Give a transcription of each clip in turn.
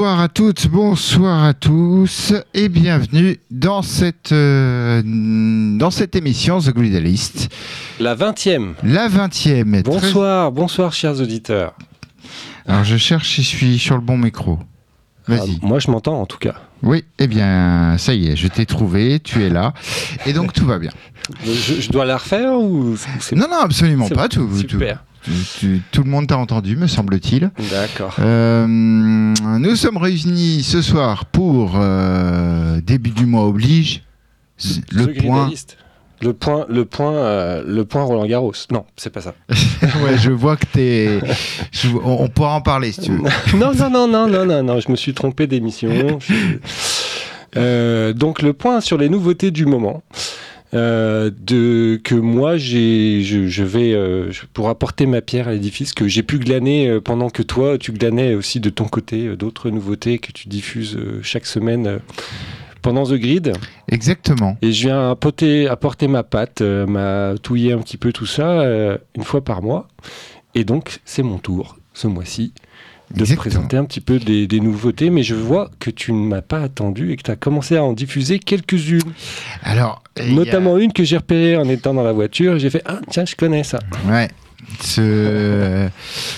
Bonsoir à toutes, bonsoir à tous et bienvenue dans cette, euh, dans cette émission The Glidalist. La 20e. La 20e. Bonsoir, bonsoir chers auditeurs. Alors je cherche si je suis sur le bon micro. Vas-y. Ah, moi je m'entends en tout cas. Oui, eh bien ça y est, je t'ai trouvé, tu es là et donc tout va bien. Je, je dois la refaire ou Non, non, absolument pas. Tout, tout, Super. tu- tu- tout le monde t'a entendu, me semble-t-il. D'accord. Euh, nous sommes réunis ce soir pour euh, début du mois oblige. Le point. Le point, le point, euh, le point Roland Garros. Non, c'est pas ça. ouais, je vois que t'es. je- On, on pourra en parler si tu veux. non, non, non, non, non, non, non, je me suis trompé d'émission. Je- donc le point sur les nouveautés du moment. Euh, de que moi j'ai je, je vais euh, pour apporter ma pierre à l'édifice que j'ai pu glaner euh, pendant que toi tu glanais aussi de ton côté d'autres nouveautés que tu diffuses chaque semaine pendant The Grid Exactement. et je viens apporter, apporter ma patte euh, m'a touiller un petit peu tout ça euh, une fois par mois et donc c'est mon tour ce mois-ci de Exactement. présenter un petit peu des, des nouveautés, mais je vois que tu ne m'as pas attendu et que tu as commencé à en diffuser quelques-unes, Alors. a- notamment une que j'ai repérée en étant dans la voiture. J'ai fait Ah, tiens, je connais ça. Ouais. Ce,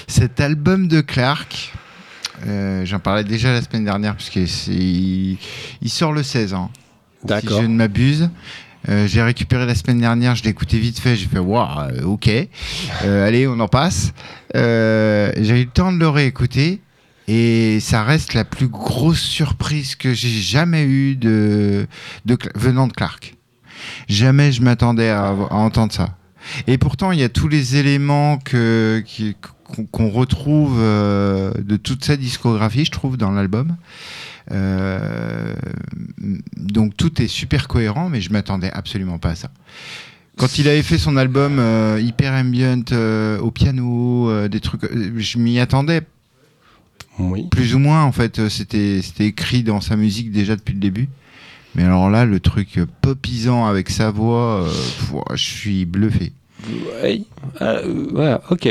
cet album de Clark, euh, j'en parlais déjà la semaine dernière, puisque c'est, il, sort le 16 ans. Si je ne m'abuse. Euh, j'ai récupéré la semaine dernière, je l'ai écouté vite fait, j'ai fait waouh, euh, ok, Euh, allez, on en passe. Euh, j'ai eu le temps de le réécouter et ça reste la plus grosse surprise que j'ai jamais eue de, venant de Clark. Jamais je m'attendais à, à entendre ça. Et pourtant, il y a tous les éléments que, qu'on retrouve de toute sa discographie, je trouve, dans l'album. Euh, donc tout est super cohérent, mais je m'attendais absolument pas à ça. Quand il avait fait son album euh, hyper ambient euh, au piano, euh, des trucs, je m'y attendais Oui. plus ou moins. En fait, c'était c'était écrit dans sa musique déjà depuis le début. Mais alors là, le truc popisant avec sa voix, pff, je suis bluffé. Ouais. Voilà, ok.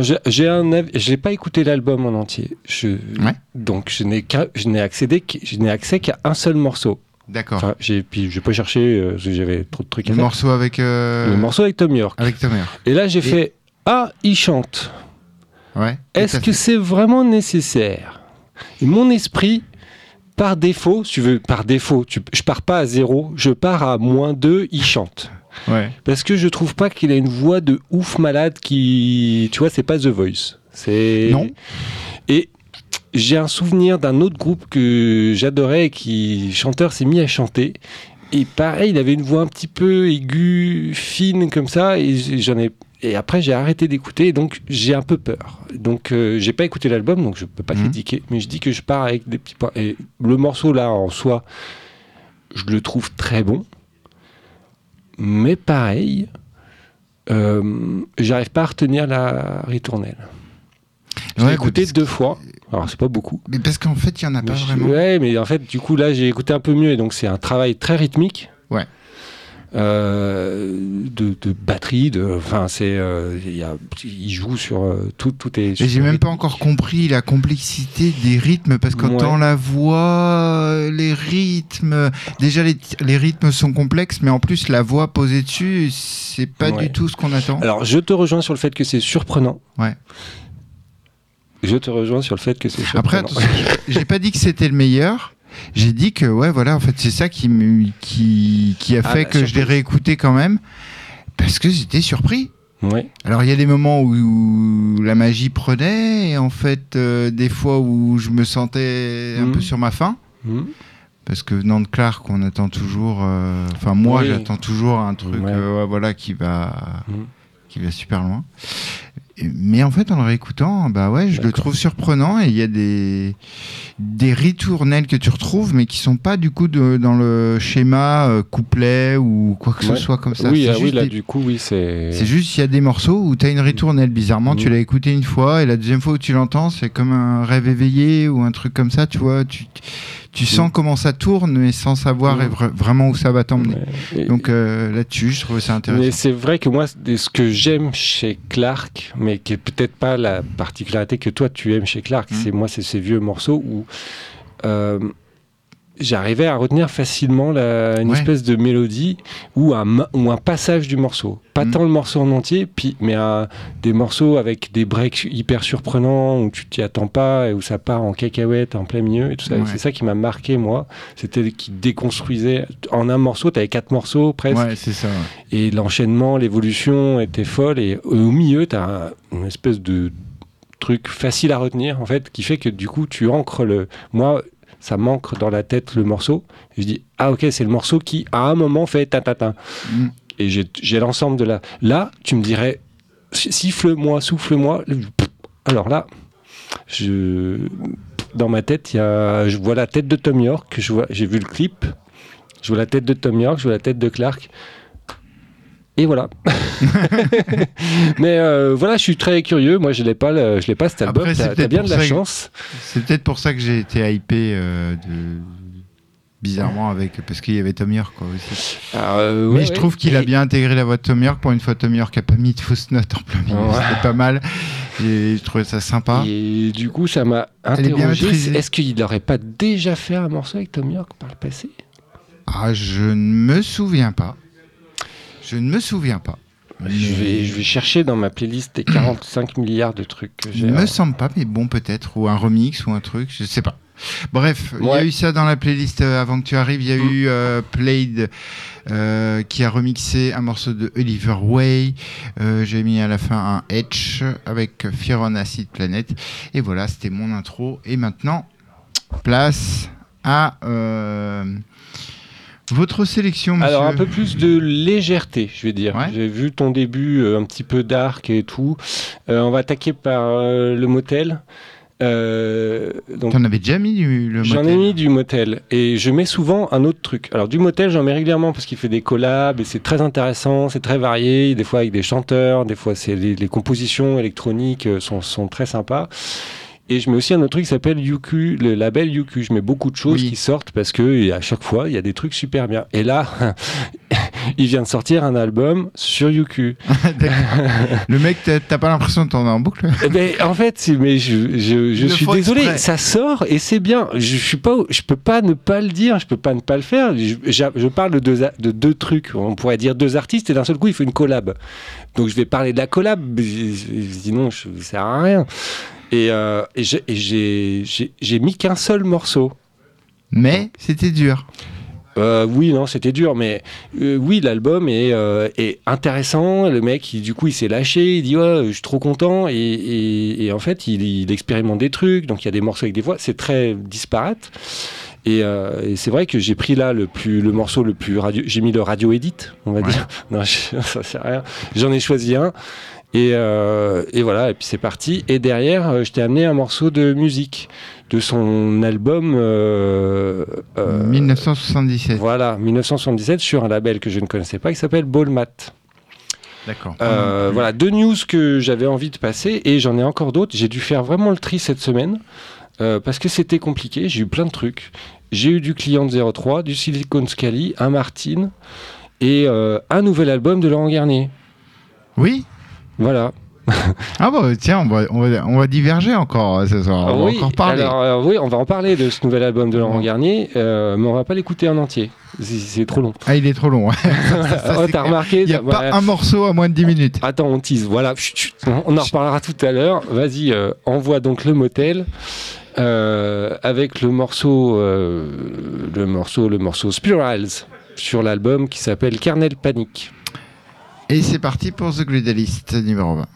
J'ai- un j'ai pas écouté l'album en entier. Je, Ouais. Donc je n'ai qu'à- je n'ai accédé je n'ai accès qu'à un seul morceau. D'accord. Enfin, j'ai puis j'ai pas cherché euh, parce que j'avais trop de trucs à le faire. morceau avec euh, Le morceau avec Tom York. avec ta mère. Et là j'ai Et- fait ah il chante. Ouais. Est-ce que c'est vraiment nécessaire? Et mon esprit, par défaut, tu veux, par défaut, tu- je pars pas à zéro, je pars à moins 2, il chante. Ouais. Parce que je trouve pas qu'il a une voix de ouf malade qui. Tu vois, c'est pas The Voice. C'est. Non. Et j'ai un souvenir d'un autre groupe que j'adorais et qui, chanteur, s'est mis à chanter. Et pareil, il avait une voix un petit peu aiguë, fine comme ça. Et j'en ai. Et après, j'ai arrêté d'écouter, et donc j'ai un peu peur. Donc, euh, j'ai pas écouté l'album, donc je peux pas Mhm. critiquer, mais je dis que je pars avec des petits points. Et le morceau là, en soi, je le trouve très bon, mais pareil, euh, j'arrive pas à retenir la ritournelle. Je l'ai Ouais, écouté deux fois, alors c'est pas beaucoup. Mais parce qu'en fait, il y en a pas je- vraiment. Ouais, mais en fait, du coup, là, j'ai écouté un peu mieux, et donc c'est un travail très rythmique. Euh, de, de batterie, de, enfin, c'est, euh, il joue sur euh, tout, tout est. J'ai même pas encore compris la complexité des rythmes parce qu'autant Ouais. la voix, les rythmes, déjà les, les rythmes sont complexes, mais en plus la voix posée dessus, c'est pas Ouais. du tout ce qu'on attend. Alors, je te rejoins sur le fait que c'est surprenant. Ouais. Je te rejoins sur le fait que c'est Après, surprenant. attention, j'ai pas dit que c'était le meilleur. J'ai dit que ouais, voilà, en fait, c'est ça qui, qui, qui a Ah, fait bah, que je l'ai réécouté quand même parce que j'étais surpris. Ouais. Alors il y a des moments où, où la magie prenait et en fait euh, des fois où je me sentais un peu sur ma faim Mhm. parce que venant de Clark on attend toujours euh, enfin moi Oui. j'attends toujours un truc Ouais. euh, voilà qui va Mhm. qui va super loin mais en fait en le réécoutant bah ouais je le trouve surprenant et il y a des des ritournelles que tu retrouves mais qui sont pas du coup de- dans le schéma euh, couplet ou quoi que Ouais. ce soit comme ça Oui, ah oui, là, des- du coup, oui, c'est. c'est juste, il y a des morceaux où tu as une ritournelle, bizarrement, tu Mhm. l'as écouté une fois, et la deuxième fois où tu l'entends, c'est comme un rêve éveillé ou un truc comme ça, tu vois. Tu, tu sens comment ça tourne, mais sans savoir vraiment où ça va t'emmener. Donc là-dessus, je trouve ça intéressant. Mais c'est vrai que moi, ce que j'aime chez Clark, mais qui est peut-être pas la particularité que toi tu aimes chez Clark, mmh. c'est moi, c'est ces vieux morceaux où j'arrivais à retenir facilement une espèce de mélodie ou un, ou un passage du morceau. Pas mm. tant le morceau en entier, puis, mais des morceaux avec des breaks hyper surprenants où tu t'y attends pas et où ça part en cacahuète en plein milieu et tout ça. C'est ça qui m'a marqué, moi. C'était qui déconstruisait. En un morceau, tu avais quatre morceaux presque. Ouais, c'est ça. Et l'enchaînement, l'évolution était folle. Et au milieu, tu as une espèce de truc facile à retenir en fait qui fait que du coup tu ancres le moi ça manque dans la tête le morceau. je dis, ah ok, c'est le morceau qui, à un moment, fait ta ta ta. Mm. Et j'ai l'ensemble de la. Là, tu me dirais, siffle-moi, souffle-moi. Alors là, je, dans ma tête, y a, je vois la tête de Tom York, j'ai vu le clip, je vois la tête de Tom York, je vois la tête de Clark. Et voilà. Mais euh, voilà, je suis très curieux. Moi, je l'ai pas, je l'ai pas cet album. T'as bien de la chance. C'est peut-être pour ça que j'ai été hypé euh, de bizarrement avec parce qu'il y avait Tom York quoi aussi. Ah, euh, mais je trouve qu'il a bien intégré la voix de Tom York pour une fois Tom York a pas mis de fausses notes en plein milieu c'était pas mal et je trouvais ça sympa et du coup ça m'a interrogé est-ce qu'il n'aurait pas déjà fait un morceau avec Tom York par le passé? Ah je ne me souviens pas je ne me souviens pas. Je vais, je vais chercher dans ma playlist des 45 milliards de trucs que j'ai. ne me semble pas, mais bon, peut-être. Ou un remix ou un truc, je ne sais pas. Bref, il y a eu ça dans la playlist euh, avant que tu arrives. Il y a mm. eu euh, Played euh, qui a remixé un morceau de Oliver Way. J'ai mis à la fin un Edge avec Fear on Acid Planet. Et voilà, c'était mon intro. Et maintenant, place à votre sélection, monsieur Alors, un peu plus de légèreté, je vais dire. J'ai vu ton début euh, un petit peu dark et tout. Euh, on va attaquer par euh, le motel. T'en avais déjà mis du le J'en ai mis du motel et je mets souvent un autre truc. Alors du motel, j'en mets régulièrement parce qu'il fait des collabs et c'est très intéressant, c'est très varié. Des fois avec des chanteurs, des fois c'est les, les, compositions électroniques sont, sont très sympas. Et je mets aussi un autre truc qui s'appelle Yuku, le label Yuku. Je mets beaucoup de choses qui sortent parce que à chaque fois, il y a des trucs super bien. Et là, il vient de sortir un album sur Yuku. le mec, t'as pas l'impression de tourner en boucle? Eh ben, En fait, mais je, je, suis désolé, ça sort et c'est bien. Je, suis pas, je peux pas ne pas le dire, je peux pas ne pas le faire. Je, je parle de deux, de deux trucs. On pourrait dire deux artistes et d'un seul coup, il faut une collab. Donc je vais parler de la collab, sinon ça sert à rien. Et, euh, j'ai mis qu'un seul morceau. Mais c'était dur. Euh, oui, non, c'était dur, mais euh, oui, l'album est, est, intéressant. Le mec, du coup, il s'est lâché, il dit ouais, je suis trop content, et, en fait, il, expérimente des trucs. Donc, il y a des morceaux avec des voix, c'est très disparate. Et, c'est vrai que j'ai pris là le plus le morceau le plus radio, j'ai mis le radio edit, on va dire. Non, ça sert à rien. J'en ai choisi un euh, et, voilà, et puis c'est parti. Et derrière, euh, je t'ai amené un morceau de musique de son album 1977. Euh, voilà, 1977 sur un label que je ne connaissais pas qui s'appelle Ballmat. D'accord. voilà, deux news que j'avais envie de passer et j'en ai encore d'autres. J'ai dû faire vraiment le tri cette semaine parce que c'était compliqué. J'ai eu plein de trucs. J'ai eu du Client 03, du Silicon Scali, un Martin et un nouvel album de Laurent Garnier. Oui, voilà. ah bah tiens, on va, on va, diverger encore euh, ce soir. On va encore parler. Alors, euh, oui, on va en parler de ce nouvel album de Laurent Garnier, euh, mais on va pas l'écouter en entier. C'est trop long. Ah, il est trop long. oh, t'as remarqué Il n'y a pas un morceau à moins de 10 minutes. Attends, on tease. Voilà. On en reparlera tout à l'heure. Vas-y, envoie donc le motel. avec le morceau, le morceau, le morceau Spirals sur l'album qui s'appelle Kernel Panic. Et c'est parti pour The Glidalist numéro 20.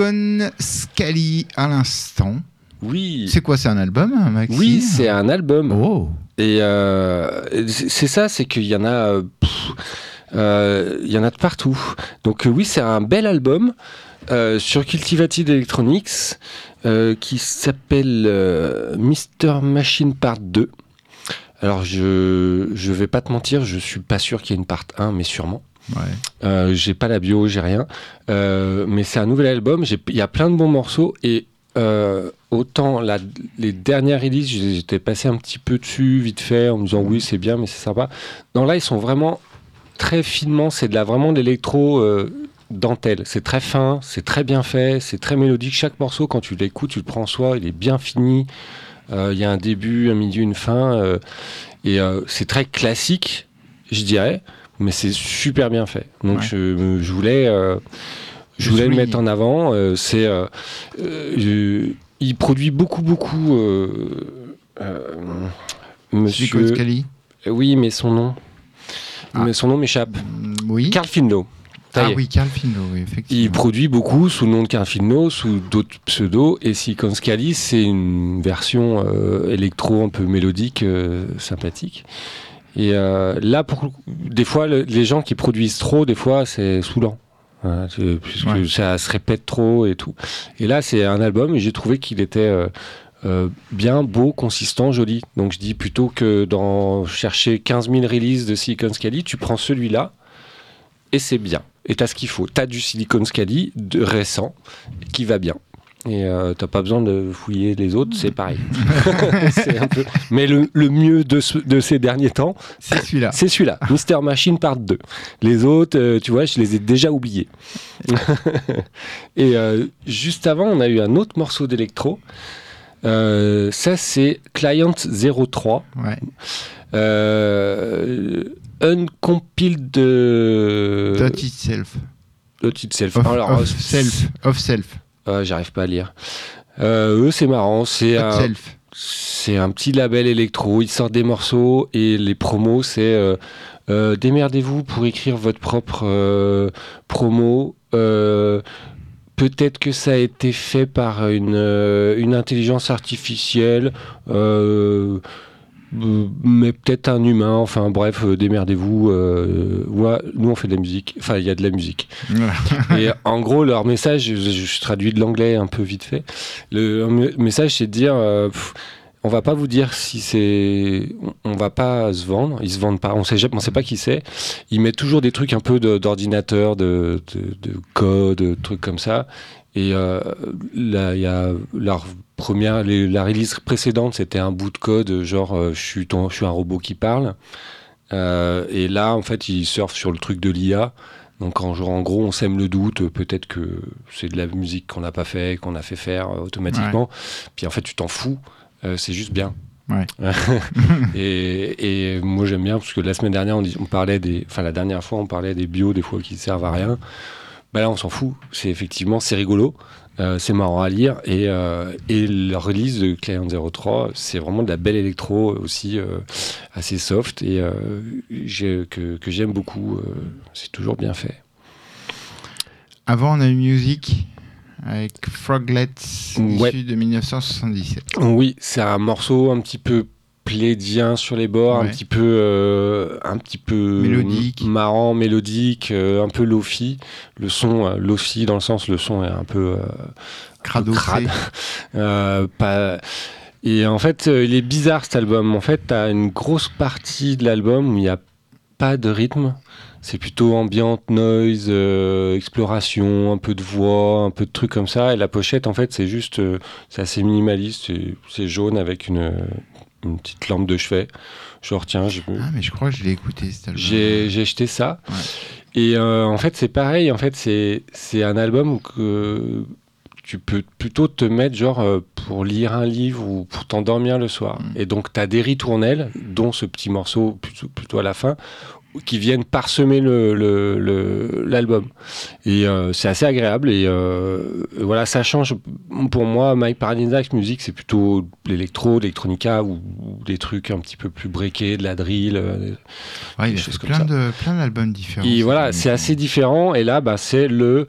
Silicon Scali à l'instant. Oui. C'est quoi, c'est un album, Maxime Oui, c'est un album. Oh. Et euh, c'est ça, c'est qu'il y en a, euh, il y en a de partout. Donc oui, c'est un bel album sur Cultivated Electronics qui s'appelle Mr Machine Part 2. Alors je je vais pas te mentir, je suis pas sûr qu'il y ait une part 1, mais sûrement. Euh, j'ai pas la bio, j'ai rien. Euh, mais c'est un nouvel album. Il y a plein de bons morceaux et euh, autant les dernières releases, j'étais passé un petit peu dessus vite fait en me disant oui c'est bien mais c'est sympa. Non là ils sont vraiment très finement, c'est de la vraiment de l'électro dentelle. C'est très fin, c'est très bien fait, c'est très mélodique. Chaque morceau quand tu l'écoutes, tu le prends en soi, il est bien fini. Il y a un début, un milieu, une fin et c'est très classique, je dirais mais c'est super bien fait. Donc je, je, voulais, euh, je voulais le mettre en avant. Euh, c'est, euh, il produit beaucoup, beaucoup. Monsieur Scali. Oui, mais son nom. Ah. Mais son nom m'échappe. Mm, oui. Carl Finlo. Ah oui, Carl Finlo, oui, effectivement. Il produit beaucoup sous le nom de Carl Finlo, sous d'autres pseudos. Et Silicon Scali, c'est une version électro un peu mélodique, sympathique. Et euh, là, pour, des fois, les gens qui produisent trop, des fois, c'est saoulant. Hein, puisque ça se répète trop et tout. Et là, c'est un album et j'ai trouvé qu'il était euh, euh, bien beau, consistant, joli. Donc je dis plutôt que d'en chercher 15 000 releases de Silicon Scali, tu prends celui-là et c'est bien. Et tu as ce qu'il faut. Tu as du Silicon Scali de récent qui va bien. Et euh, t'as pas besoin de fouiller les autres, c'est pareil. un peu... Mais le, mieux de, de, ces derniers temps, c'est celui-là. C'est celui-là, Mister Machine Part 2. Les autres, euh, tu vois, je les ai déjà oubliés. Et euh, juste avant, on a eu un autre morceau d'électro. ça, c'est Client 03. Ouais. uncompiled de. Dot itself. Dot itself. Of, Alors, self. Of self. Ah, j'arrive pas à lire. Euh, eux, c'est marrant. C'est un, c'est un petit label électro. Ils sortent des morceaux et les promos, c'est euh, euh, démerdez-vous pour écrire votre propre promo. Peut-être que ça a été fait par une, une intelligence artificielle. Euh, mais peut-être un humain, enfin bref, euh, démerdez-vous. Euh, nous on fait de la musique, enfin il y a de la musique. et en gros, leur message, je, traduis de l'anglais un peu vite fait, le message c'est de dire, on va pas vous dire si c'est, on va pas se vendre, ils se vendent pas, on sait, on sait pas qui c'est. Ils mettent toujours des trucs un peu d'ordinateur, de, de, de, code, de trucs comme ça. Et là, il y a leur première, la release précédente, c'était un bout de code, genre euh, je, suis je suis un robot qui parle. Euh, et là, en fait, ils surfent sur le truc de l'IA. Donc en, en, gros, on sème le doute, peut-être que c'est de la musique qu'on n'a pas fait, qu'on a fait faire euh, automatiquement. Puis en fait, tu t'en fous, c'est juste bien. et, et, moi j'aime bien parce que la semaine dernière on, on, parlait des, enfin la dernière fois on parlait des bios des fois qui servent à rien. Bah là on s'en fout. C'est effectivement c'est rigolo. Euh, c'est marrant à lire. Et, euh, et la release de Client 03, c'est vraiment de la belle électro aussi, euh, assez soft et que, que j'aime beaucoup. c'est toujours bien fait. Avant, on a eu Music avec Froglets, issu de 1977. Oui, c'est un morceau un petit peu plaidien sur les bords, un petit peu, euh, un petit peu mélodique, marrant, mélodique, euh, un peu lofi. Le son, euh, lofi dans le sens, le son est un peu crade. pas... Et en fait, il est bizarre cet album. En fait, tu as une grosse partie de l'album où il n'y a pas de rythme. C'est plutôt ambiante, noise, exploration, un peu de voix, un peu de trucs comme ça. Et la pochette, en fait, c'est juste, c'est assez minimaliste. C'est jaune avec une, une petite lampe de chevet. Genre, tiens, je... Ah, mais je crois que je l'ai écouté, J'ai, j'ai acheté ça. Et euh, en fait, c'est pareil. En fait, c'est, c'est un album que tu peux plutôt te mettre, genre, euh, pour lire un livre ou pour t'endormir le soir. Mm. Et donc, tu as des ritournelles, dont ce petit morceau plutôt, plutôt à la fin, qui viennent parsemer l'album. Le, et euh, c'est assez agréable. Et euh, voilà, ça change. Pour moi, My Paradigmax Music, c'est plutôt l'électro, l'électronica ou, des trucs un petit peu plus breakés, de la drill. Euh, ouais, il y a plein, de, plein d'albums différents. Et voilà, c'est assez différent. Et là, bah, c'est le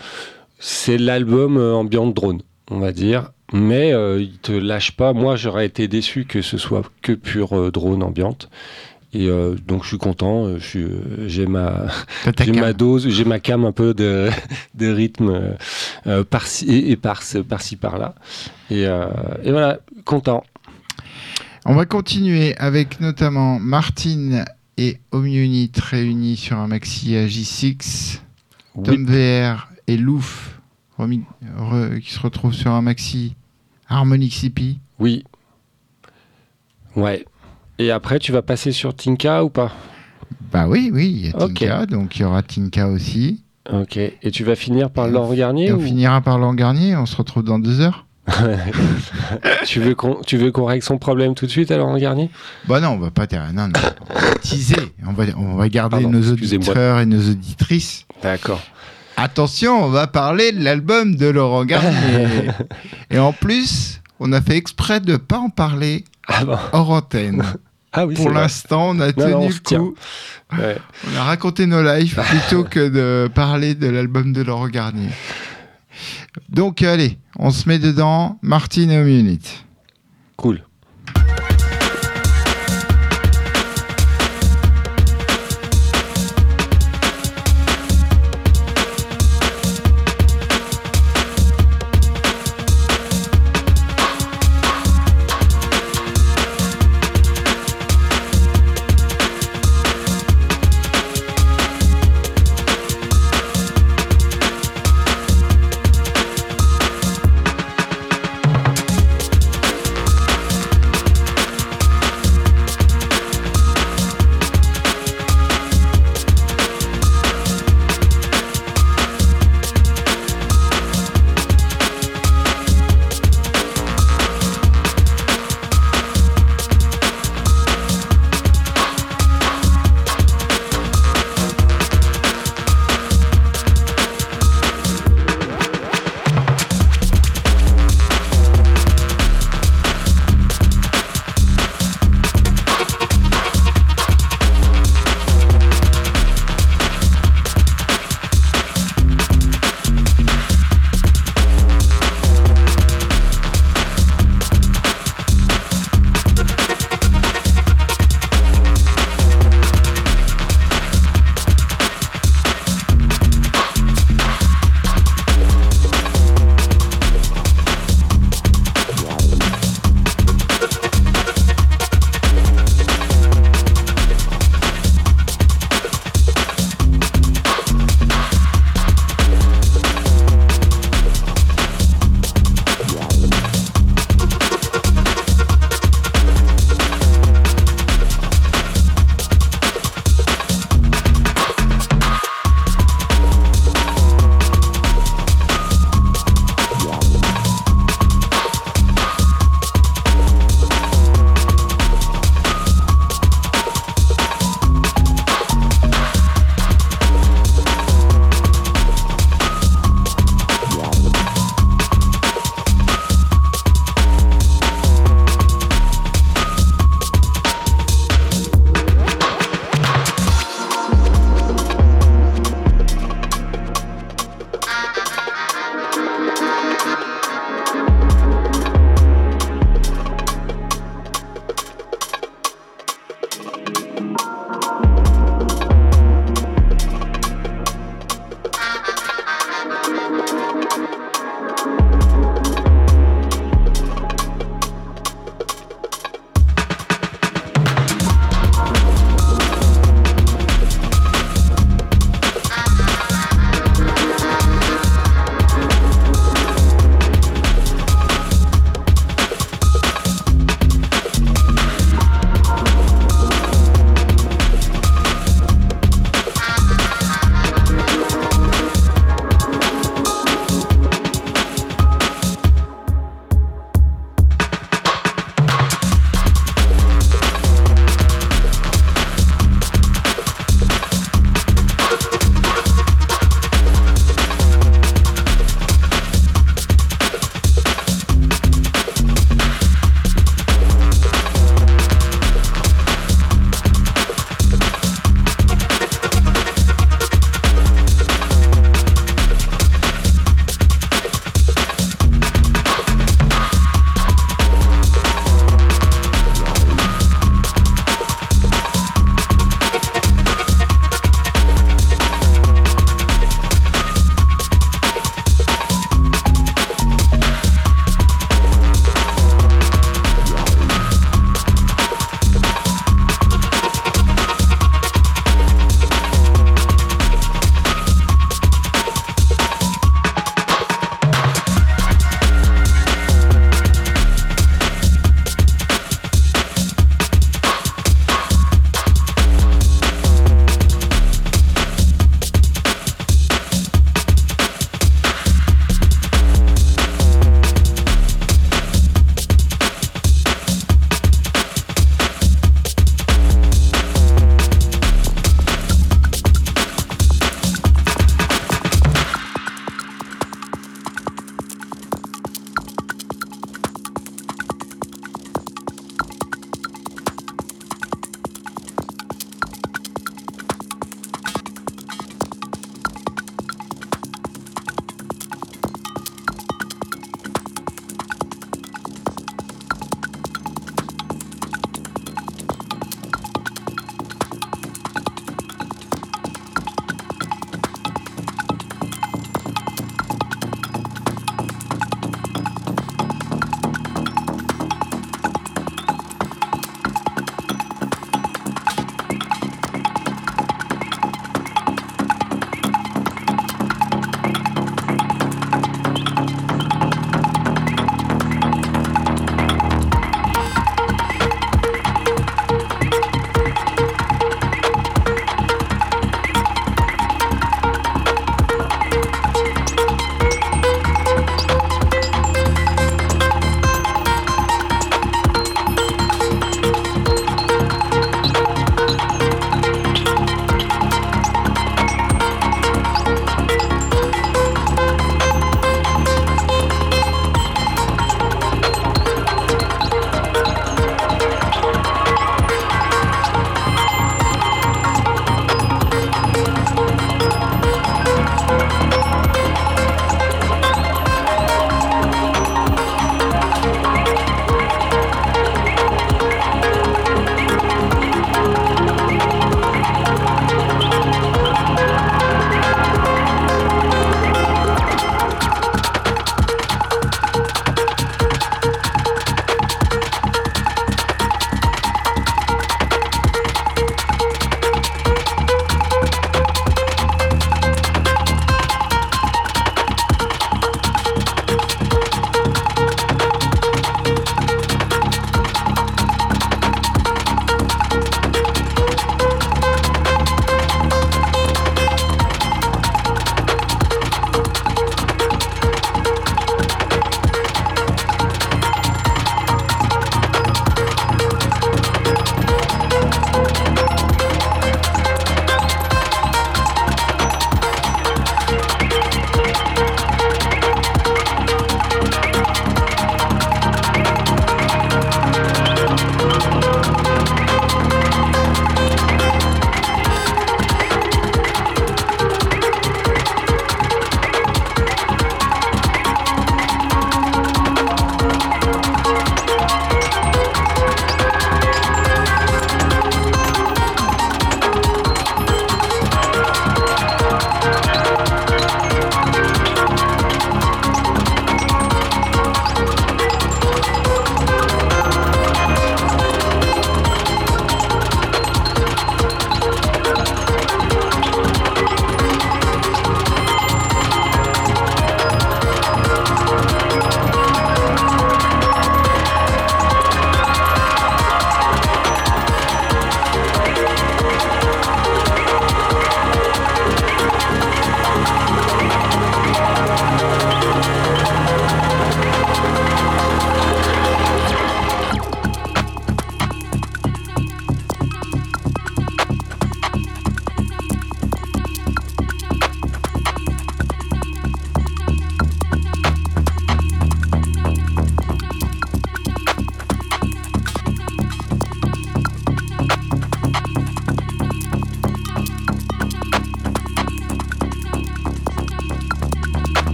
c'est l'album ambiant drone, on va dire. Mais il te lâche pas. Moi, j'aurais été déçu que ce soit que pur drone ambiante. Et euh, donc je suis content, euh, euh, j'ai ma, ma dose, j'ai ma cam un peu de, de rythme par-ci et, par-ci par là. Et, et, voilà, content. On va continuer avec notamment Martine et Home Unit réunis sur un maxi J6, Tom VR et Louf qui se retrouvent sur un maxi Harmonic CP. Oui. Ouais, et après, tu vas passer sur Tinka ou pas? Bah oui, oui, il y a Tinka, donc il y aura Tinka aussi. Ok. Et tu vas finir par Laurent Garnier On finira par Laurent Garnier, on se retrouve dans deux heures. tu veux qu'on tu veux qu'on règle son problème tout de suite à Laurent Garnier? Bah non, on va pas non, non, on va teaser, on va on va garder nos auditeurs et nos auditrices. D'accord. Attention, on va parler de l'album de Laurent Garnier. et en plus, on a fait exprès de pas en parler ah hors antenne. Ah Pour l'instant, on a tenu le coup. On a raconté nos lives plutôt que de parler de l'album de Laurent Garnier. Donc allez, on se met dedans. Martine et Munich. Cool.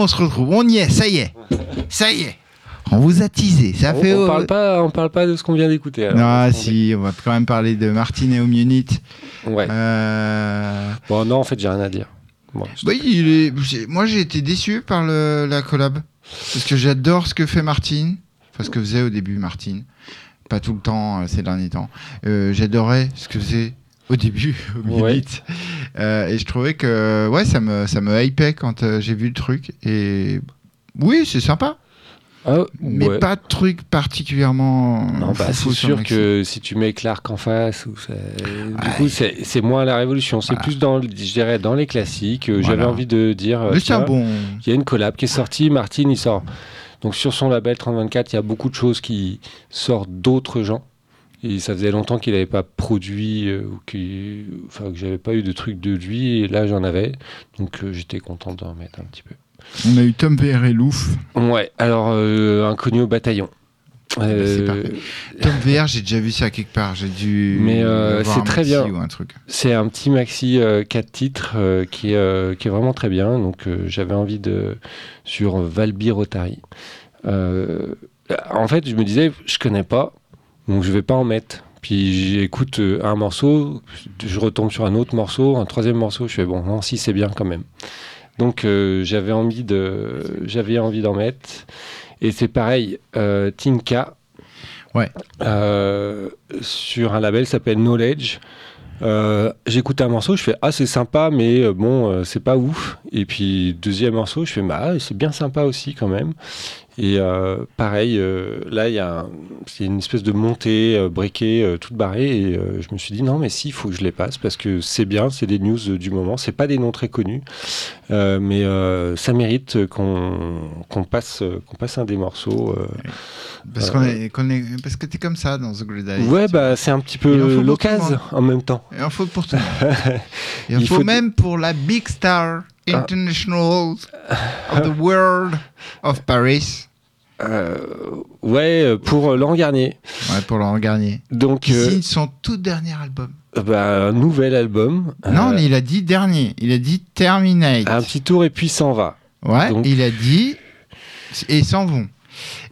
On se retrouve On y est, ça y est. Ça y est. On vous a teasé. Ça on, fait. On, parle pas, on parle pas de ce qu'on vient d'écouter. Non, si, on va quand même parler de Martin et Home Unit. Ouais. Euh, bon, non, en fait, j'ai rien à dire. il est... Moi, j'ai été déçu par le, la collab. Parce que j'adore ce que fait Martin. Enfin, ce que faisait au début Martin. Pas tout le temps euh, ces derniers temps. Euh, j'adorais ce que faisait au début, au euh, et je trouvais que ouais, ça me, ça me hypait quand euh, j'ai vu le truc. Et oui, c'est sympa. Ah, mais pas de truc particulièrement. Non, bah, c'est sûr que si tu mets Clark en face, ou du coup, c'est moins la révolution. C'est plus dans, je dirais, dans les classiques. Euh, j'avais envie de dire. bon. Il y a une collab qui est sortie. Martin, il sort. Donc sur son label 3024, il y a beaucoup de choses qui sortent d'autres gens. Et ça faisait longtemps qu'il n'avait pas produit, euh, ou enfin, que j'avais pas eu de truc de lui, et là j'en avais. Donc euh, j'étais content d'en mettre un petit peu. On a eu Tom VR et Louf. Ouais, alors euh, Inconnu au bataillon. Ah, bah, Tom VR, j'ai déjà vu ça quelque part. J'ai dû. Mais c'est très bien. C'est un petit maxi 4 titres qui, est, qui est vraiment très bien. Donc j'avais envie de. sur Valby Rotary. en fait, je me disais, je connais pas. Donc je vais pas en mettre. Puis j'écoute euh, un morceau, je retombe sur un autre morceau, un troisième morceau, je fais bon, non, si c'est bien quand même. Donc euh, j'avais envie de, j'avais envie d'en mettre. Et c'est pareil, euh, Tinka. Ouais. sur un label s'appelle Knowledge. J'écoute un morceau, je fais ah c'est sympa, mais bon c'est pas ouf. Et puis deuxième morceau, je fais bah c'est bien sympa aussi quand même. Et pareil, là il y a c'est une espèce de montée briquée toute barrée et je me suis dit non mais si il faut que je les passe parce que c'est bien, c'est des news du moment, c'est pas des noms très connus, mais ça mérite qu'on passe qu'on passe un des morceaux. Parce, qu'on est, est, parce que tu es comme ça dans The Great Ouais, bah, c'est un petit peu l'occasion en même temps. Il en faut pour tout Il faut, même pour la Big Star. International of the World of Paris. Euh, ouais, pour Laurent Garnier. Ouais, pour Laurent Garnier. Donc, il signe son tout dernier album. Bah, un nouvel album. Non, euh, il a dit dernier. Il a dit Terminate. Un petit tour et puis s'en va. Ouais, il a dit et s'en vont.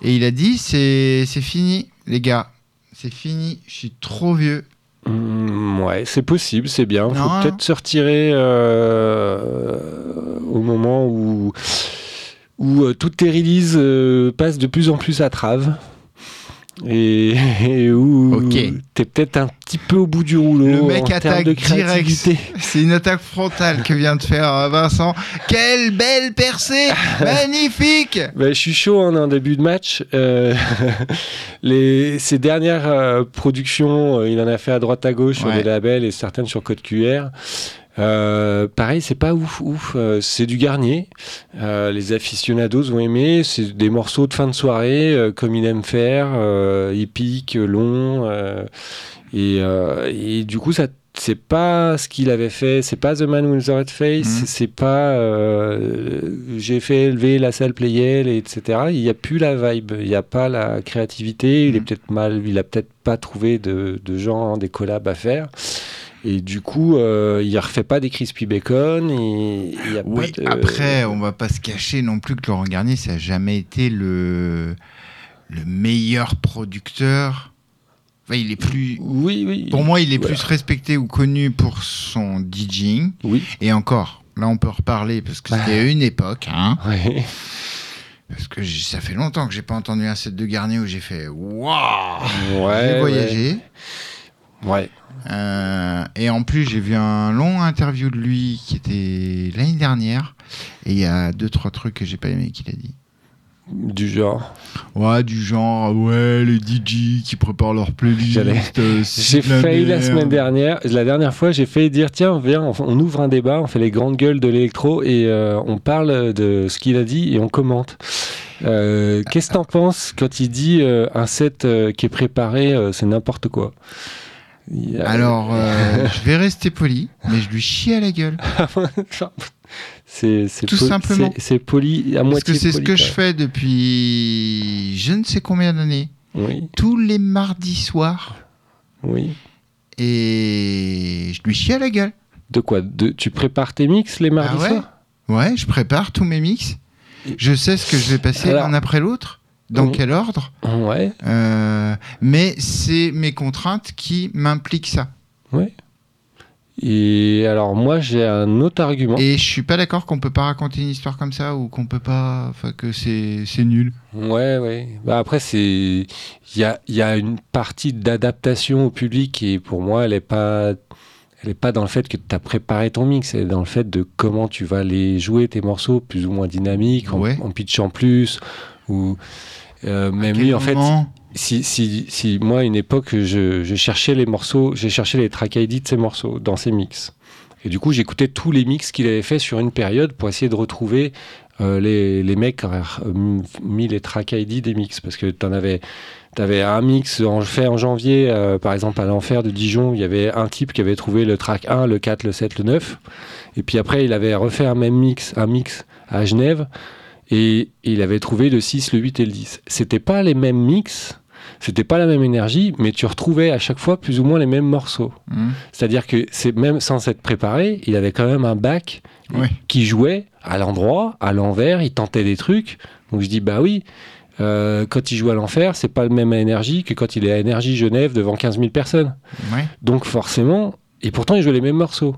Et il a dit c'est fini, les gars. C'est fini, je suis trop vieux. Mmh, ouais, c'est possible, c'est bien. Il faut peut-être se retirer euh, au moment où, où euh, toutes tes releases euh, passent de plus en plus à trave et, où t'es peut-être un petit peu au bout du rouleau. Le mec attaque direct. C'est une attaque frontale que vient de faire euh, Vincent. Quelle belle percée Magnifique ben, Je suis chaud en un début de match. Euh, les, ses dernières euh, productions, il en a fait à droite à gauche sur des labels et certaines sur Code QR. Euh, pareil, c'est pas ouf, ouf. Euh, c'est du Garnier. Euh, les aficionados ont aimé. C'est des morceaux de fin de soirée, comme il aime faire, épique, long. Et, du coup, ça c'est pas ce qu'il avait fait, c'est pas The Man with the Red Face, mhm. c'est pas j'ai fait élever la salle Playel, etc. Il n'y a plus la vibe, il n'y a pas la créativité, il est mhm. peut-être mal, il a peut-être pas trouvé de, de gens, des collabs à faire. Et du coup, euh, il ne refait pas des crispy bacon. Et, oui, après, on va pas se cacher non plus que Laurent Garnier, ça n'a jamais été le, le meilleur producteur. Enfin, il est plus. Oui, oui. Pour moi, il est plus respecté ou connu pour son DJing. Oui. Et encore, là, on peut reparler parce que c'était bah. une époque. Hein. Oui. Parce que ça fait longtemps que j'ai pas entendu un set de Garnier où j'ai fait waouh ouais, J'ai voyagé. Ouais. Euh, et en plus, j'ai vu un long interview de lui qui était l'année dernière. Et il y a deux, trois trucs que j'ai pas aimé qu'il a dit. Du genre Ouais, du genre, ouais, les DJ qui préparent leur playlist. Euh, j'ai failli la semaine dernière, la dernière fois, j'ai failli dire tiens, viens, on, ouvre un débat, on fait les grandes gueules de l'électro et euh, on parle de ce qu'il a dit et on commente. Qu'est-ce que t'en penses quand il dit un set qui est préparé, c'est n'importe quoi? Alors, euh, je vais rester poli, mais je lui chie à la gueule. c'est tout simplement. C'est poli à moitié. Parce que c'est ce que je fais depuis je ne sais combien d'années. Oui. Tous les mardis soirs. Oui. Et je lui chie à la gueule. De quoi? De, Tu prépares tes mix les mardis ah soirs? Ouais, je prépare tous mes mix. Je sais ce que je vais passer l'un après l'autre dans quel ordre? Ouais. Euh, mais c'est mes contraintes qui m'impliquent ça. Ouais. Et alors moi j'ai un autre argument. Et je suis pas d'accord qu'on peut pas raconter une histoire comme ça ou qu'on peut pas, enfin que c'est nul. Ouais ouais. Bah après c'est il y a, y a une partie d'adaptation au public et pour moi elle est pas elle est pas dans le fait que tu as préparé ton mix, elle est dans le fait de comment tu vas les jouer tes morceaux plus ou moins dynamiques, en, en pitchant plus ou euh, même lui, en fait, si, si, si, moi, à une époque, je, je cherchais les morceaux, j'ai cherché les track ID de ces morceaux dans ses mix. Et du coup, j'écoutais tous les mix qu'il avait fait sur une période pour essayer de retrouver euh, les, les, mecs qui avaient mis les track ID des mix. Parce que tu avais, avais un mix en, fait en janvier, euh, par exemple à l'enfer de Dijon, il y avait un type qui avait trouvé le track 1, le 4, le 7, le 9. Et puis après, il avait refait un même mix, un mix à Genève et il avait trouvé le 6, le 8 et le 10. C'était pas les mêmes mix, c'était pas la même énergie, mais tu retrouvais à chaque fois plus ou moins les mêmes morceaux. Mmh. C'est-à-dire que c'est même sans être préparé, il avait quand même un bac qui jouait à l'endroit, à l'envers, il tentait des trucs. Donc je dis bah oui. Euh, quand il joue à l'enfer, c'est pas la même énergie que quand il est à Énergie Genève devant 15 000 personnes. Donc forcément, et pourtant il joue les mêmes morceaux.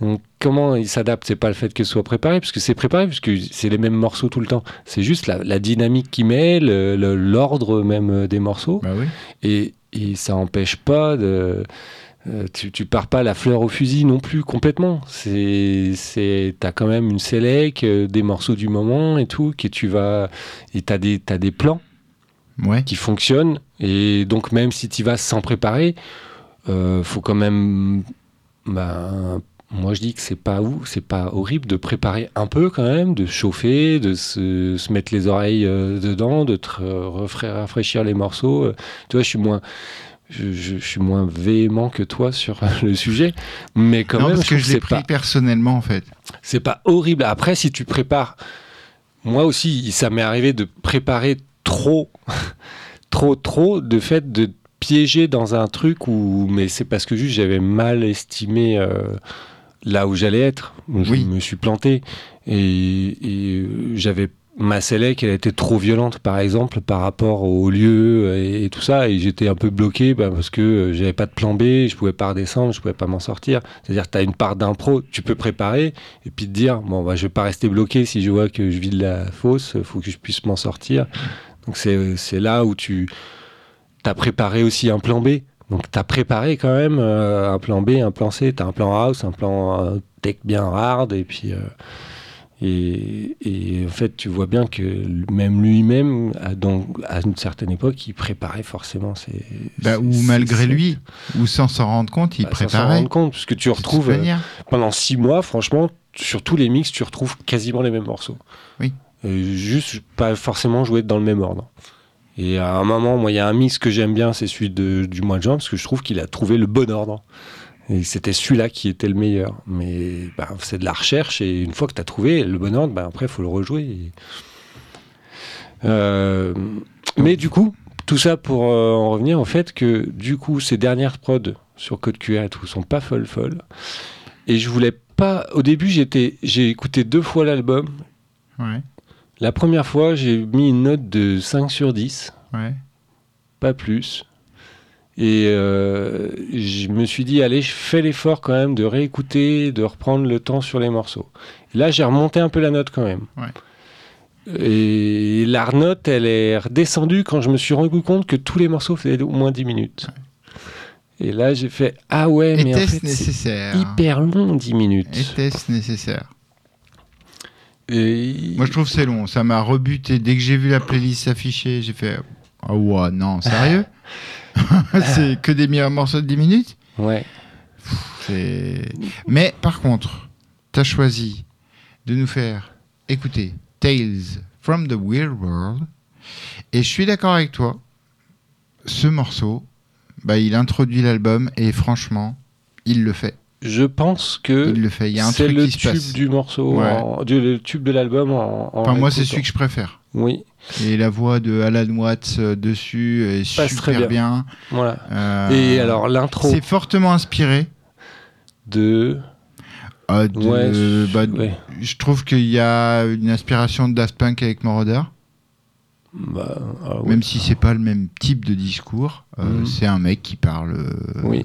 Donc comment il s'adapte C'est pas le fait que ce soit préparé, parce que c'est préparé, puisque c'est les mêmes morceaux tout le temps. C'est juste la, dynamique qui met, l'ordre même des morceaux. Bah oui. et, et ça empêche pas de euh, tu, tu pars pas la fleur au fusil non plus complètement. C'est, c'est, t'as quand même une sélec, euh, des morceaux du moment et tout, que tu vas, et t'as des, des plans qui fonctionnent. Et donc même si tu vas sans préparer, euh, faut quand même, bah, moi je dis que c'est pas où, c'est pas horrible de préparer un peu quand même, de chauffer, de se, se mettre les oreilles dedans, de te rafraîchir les morceaux. Tu vois, je suis moins je, suis moins véhément que toi sur le sujet, mais quand même, parce que je l'ai pris personnellement en fait. C'est pas horrible. Après, si tu prépares, moi aussi, ça m'est arrivé de préparer trop, trop, trop, de fait de piéger dans un truc où, mais c'est parce que juste j'avais mal estimé euh, là où j'allais être. Je me suis planté et, et euh, j'avais ma Selec, elle était trop violente, par exemple, par rapport au lieu et, tout ça, et j'étais un peu bloqué bah, parce que euh, j'avais pas de plan B, je pouvais pas redescendre, je pouvais pas m'en sortir. C'est-à-dire, tu as une part d'impro, tu peux préparer et puis te dire, bon, bah, je vais pas rester bloqué si je vois que je vis de la fosse, faut que je puisse m'en sortir. Donc, c'est là où tu as préparé aussi un plan B. Donc, tu as préparé quand même euh, un plan B, un plan C, tu as un plan house, un plan euh, tech bien hard, et puis. Et, en fait, tu vois bien que même lui-même, à, à une certaine époque, il préparait forcément ses. Bah, ou malgré lui, ou sans s'en rendre compte, il préparait. Bah, sans s'en rendre compte, parce que tu retrouves. Euh, pendant six mois, franchement, sur tous les mix, tu retrouves quasiment les mêmes morceaux. Oui. juste pas forcément jouer dans le même ordre. Et à un moment, moi, il y a un mix que j'aime bien, c'est celui de, du mois de juin, parce que je trouve qu'il a trouvé le bon ordre. Et c'était celui-là qui était le meilleur. Mais bah, c'est de la recherche et une fois que tu as trouvé le bon ordre, bah, après, il faut le rejouer. Euh, mais du coup, tout ça pour euh, en revenir au fait que du coup, ces dernières prods sur Code QR et tout sont pas folles folles. Et je voulais pas. Au début, j'ai écouté deux fois l'album. La première fois, j'ai mis une note de 5 sur 10. Pas plus. Et euh, je me suis dit, allez, je fais l'effort quand même de réécouter, de reprendre le temps sur les morceaux. là, j'ai remonté un peu la note quand même. Et la note, elle est redescendue quand je me suis rendu compte que tous les morceaux faisaient au moins 10 minutes. Et là, j'ai fait, ah ouais, mais en fait, c'est hyper long, 10 minutes. Était-ce nécessaire Moi, je trouve c'est long. Ça m'a rebuté. Dès que j'ai vu la playlist s'afficher, j'ai fait, ah ouais, non, sérieux? C'est que des morceaux de 10 minutes? Ouais. Mais par contre, tu as choisi de nous faire écouter Tales from the Weird World. Et je suis d'accord avec toi. Ce morceau, bah, il introduit l'album et franchement, il le fait. Je pense que il le fait. Il y a un c'est le tube du morceau, du, le tube de l'album. En, enfin, moi, c'est celui que je préfère. Oui. Et la voix de Alan Watts euh, dessus est super bien. Voilà. Euh, et alors l'intro. C'est fortement inspiré de. Ah, bah, je trouve qu'il y a une inspiration de Daft Punk avec Moroder. Bah, ah même si c'est pas le même type de discours, euh, mhm. c'est un mec qui parle. oui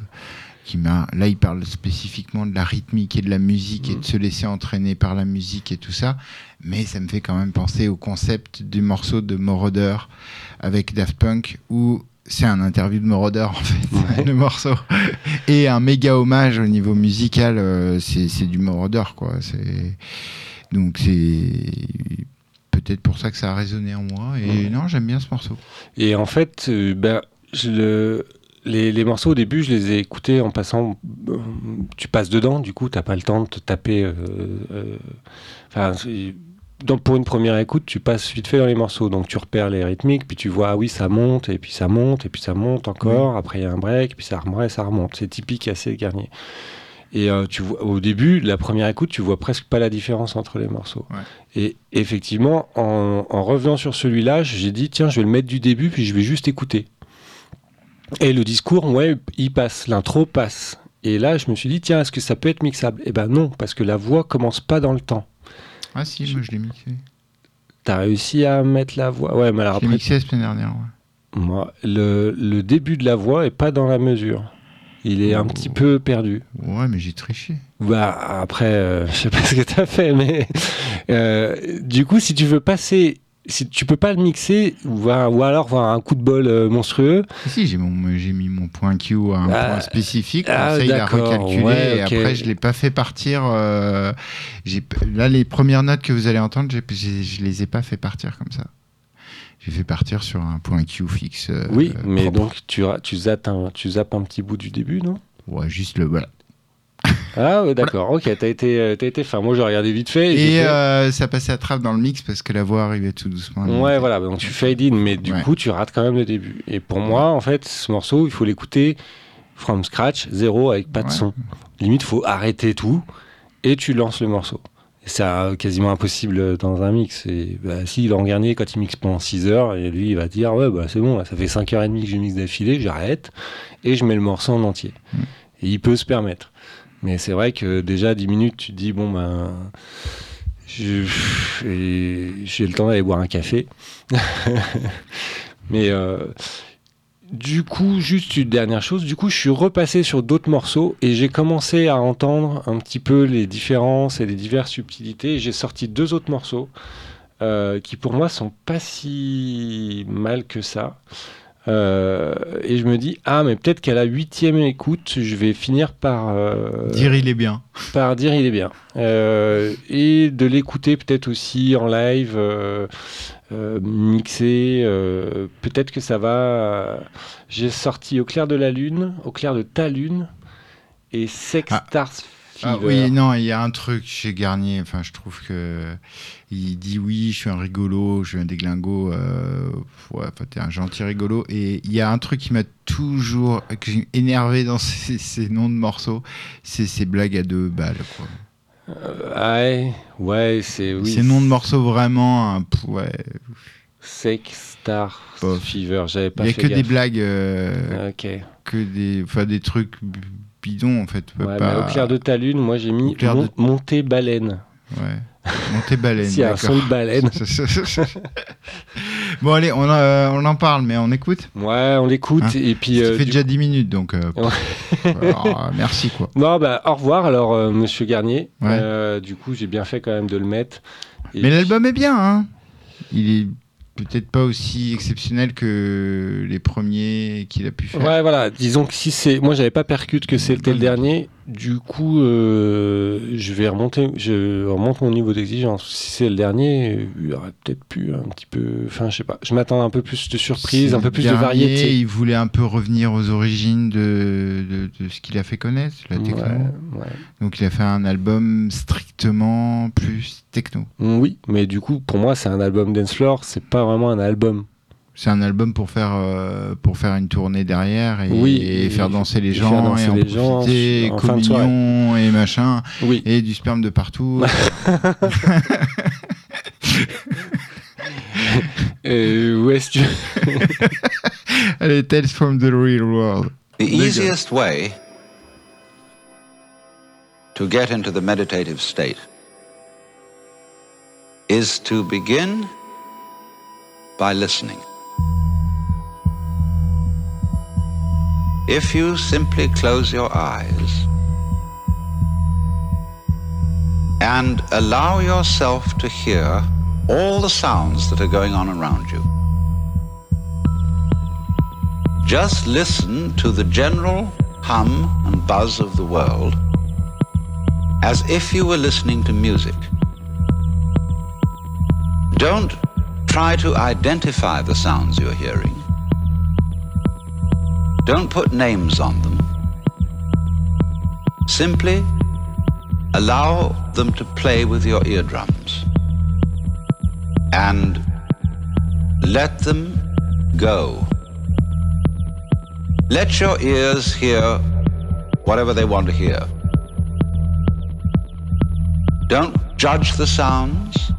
là il parle spécifiquement de la rythmique et de la musique et de mm. se laisser entraîner par la musique et tout ça. Mais ça me fait quand même penser au concept du morceau de Moroder avec Daft Punk où c'est un interview de Moroder en fait le morceau. Et un méga hommage au niveau musical euh, c'est du Moroder quoi. Donc c'est peut-être pour ça que ça a résonné en moi et non j'aime bien ce morceau. Et en fait euh, ben je le les, morceaux au début, je les ai écoutés en passant. Euh, tu passes dedans, du coup, t'as pas le temps de te taper. Euh, euh, enfin, pour une première écoute, tu passes vite fait dans les morceaux, donc tu repères les rythmiques, puis tu vois, ah oui, ça monte, et puis ça monte, et puis ça monte encore. Après, il y a un break, puis ça remonte, ça remonte. C'est typique assez Garnier. Et tu vois, au début, la première écoute, tu vois presque pas la différence entre les morceaux. Et effectivement, en, en revenant sur celui-là, j'ai dit, tiens, je vais le mettre du début, puis je vais juste écouter. Et le discours, ouais, il passe, l'intro passe. Et là, je me suis dit, tiens, est-ce que ça peut être mixable? Eh ben non, parce que la voix commence pas dans le temps. Ah si, moi je l'ai mixé. T'as réussi à mettre la voix? Ouais, mais alors après. mixé la semaine dernière, ouais. Moi, le, le, début de la voix est pas dans la mesure. Il est un petit peu perdu. Ouais, mais j'ai triché. Bah après, euh, je sais pas ce que tu as fait, mais euh, du coup, si tu veux passer si tu peux pas le mixer ou, ou alors voir un coup de bol euh, monstrueux. Si, j'ai mis mon point Q à un ah, point spécifique. Ah, ça, il a recalculé et après, je l'ai pas fait partir. Euh, là, les premières notes que vous allez entendre, je les ai pas fait partir comme ça. J'ai fait partir sur un point Q fixe. Euh, oui, mais donc tu, tu, zappes un, tu zappes un petit bout du début, non? Ouais, juste le. Voilà. Ah ouais, d'accord, ok, t'as été, euh, as été fin. Moi, j'ai regardé vite fait. Et, euh, ça passait à trappe dans le mix parce que la voix arrivait tout doucement. Ouais, voilà, donc tu fade in, mais du coup, tu rates quand même le début. Et pour moi, en fait, ce morceau, il faut l'écouter from scratch, zéro, avec pas de son. Limite, il faut arrêter tout et tu lances le morceau. C'est quasiment impossible dans un mix. Et bah, si Laurent Garnier, quand il mixe pendant 6 heures, et lui, il va dire Ouais, bah, c'est bon, ça fait 5h30 que je mixe d'affilée, j'arrête et je mais le morceau en entier. Mm. Et il peut se permettre. Mais c'est vrai que déjà 10 minutes, tu te dis, bon, ben. J'ai le temps d'aller boire un café. Mais euh, du coup, juste une dernière chose, du coup, je suis repassé sur d'autres morceaux et j'ai commencé à entendre un petit peu les différences et les diverses subtilités. J'ai sorti deux autres morceaux euh, qui, pour moi, sont pas si mal que ça. Euh, et je me dis, ah, mais peut-être qu'à la huitième écoute, je vais finir par. Euh, dire il est bien. Par dire il est bien. Euh, et de l'écouter peut-être aussi en live, mixé. peut-être que ça va. J'ai sorti Au clair de la lune, Au clair de ta lune et Sex ah. Stars ah oui, non, il y a un truc chez Garnier. Enfin, je trouve que il dit oui, je suis un rigolo, je suis un déglingo. Euh, ouais, t'es un gentil rigolo. Et il y a un truc qui m'a toujours énervé dans ces, noms de morceaux, c'est ces blagues à deux balles, quoi. Euh, ouais, ouais, c'est oui. Ces noms de morceaux vraiment, ouais. Sex Star Fever, j'avais pas. Il y a que des blagues. Euh, ok. Que des, enfin des trucs bidon en fait. au clair de ta lune, moi j'ai mis montée baleine. Ouais. Montée baleine. Si, un son de baleine. bon, allez, on, euh, on, en parle, mais on écoute Ouais, on l'écoute. Hein et puis, Ça euh, fait déjà 10 minutes, donc euh, merci. quoi. Non, bah, au revoir, alors, monsieur Garnier. du coup, j'ai bien fait quand même de le mettre. mais l'album est bien, hein Il est peut-être pas aussi exceptionnel que les premiers qu'il a pu faire. Ouais, voilà. Disons que si c'est, moi, j'avais pas percute que c'était le dernier. Du coup, euh, je vais remonter, je remonte mon niveau d'exigence. Si c'est le dernier, il aurait peut-être pu un petit peu, enfin, je sais pas. Je m'attends un peu plus de surprise, un peu plus de variété. Il voulait un peu revenir aux origines de, de, ce qu'il a fait connaître, la techno. Donc, il a fait un album strictement plus techno. Oui, mais du coup, pour moi, c'est un album dance floor. C'est pas vraiment un album c'est un album pour faire euh, pour faire une tournée derrière et, faire danser les gens et en les profiter, gens, communion et machin oui. et du sperme de partout. euh, où est-ce que Allez, tales from the real world. The easiest way to get into the meditative state is to begin by listening. If you simply close your eyes and allow yourself to hear all the sounds that are going on around you. Just listen to the general hum and buzz of the world as if you were listening to music. Don't try to identify the sounds you're hearing. Don't put names on them. Simply allow them to play with your eardrums and let them go. Let your ears hear whatever they want to hear. Don't judge the sounds.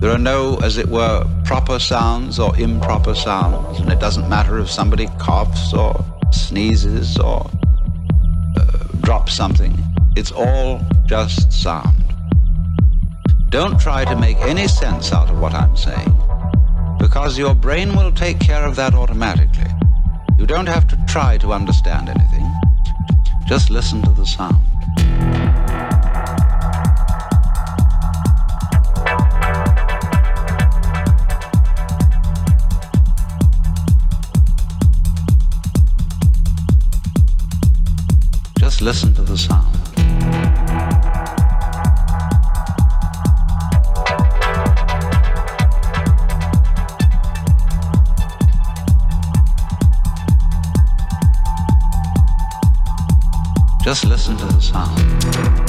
There are no, as it were, proper sounds or improper sounds, and it doesn't matter if somebody coughs or sneezes or uh, drops something. It's all just sound. Don't try to make any sense out of what I'm saying, because your brain will take care of that automatically. You don't have to try to understand anything. Just listen to the sound. Listen to the sound. Just listen to the sound.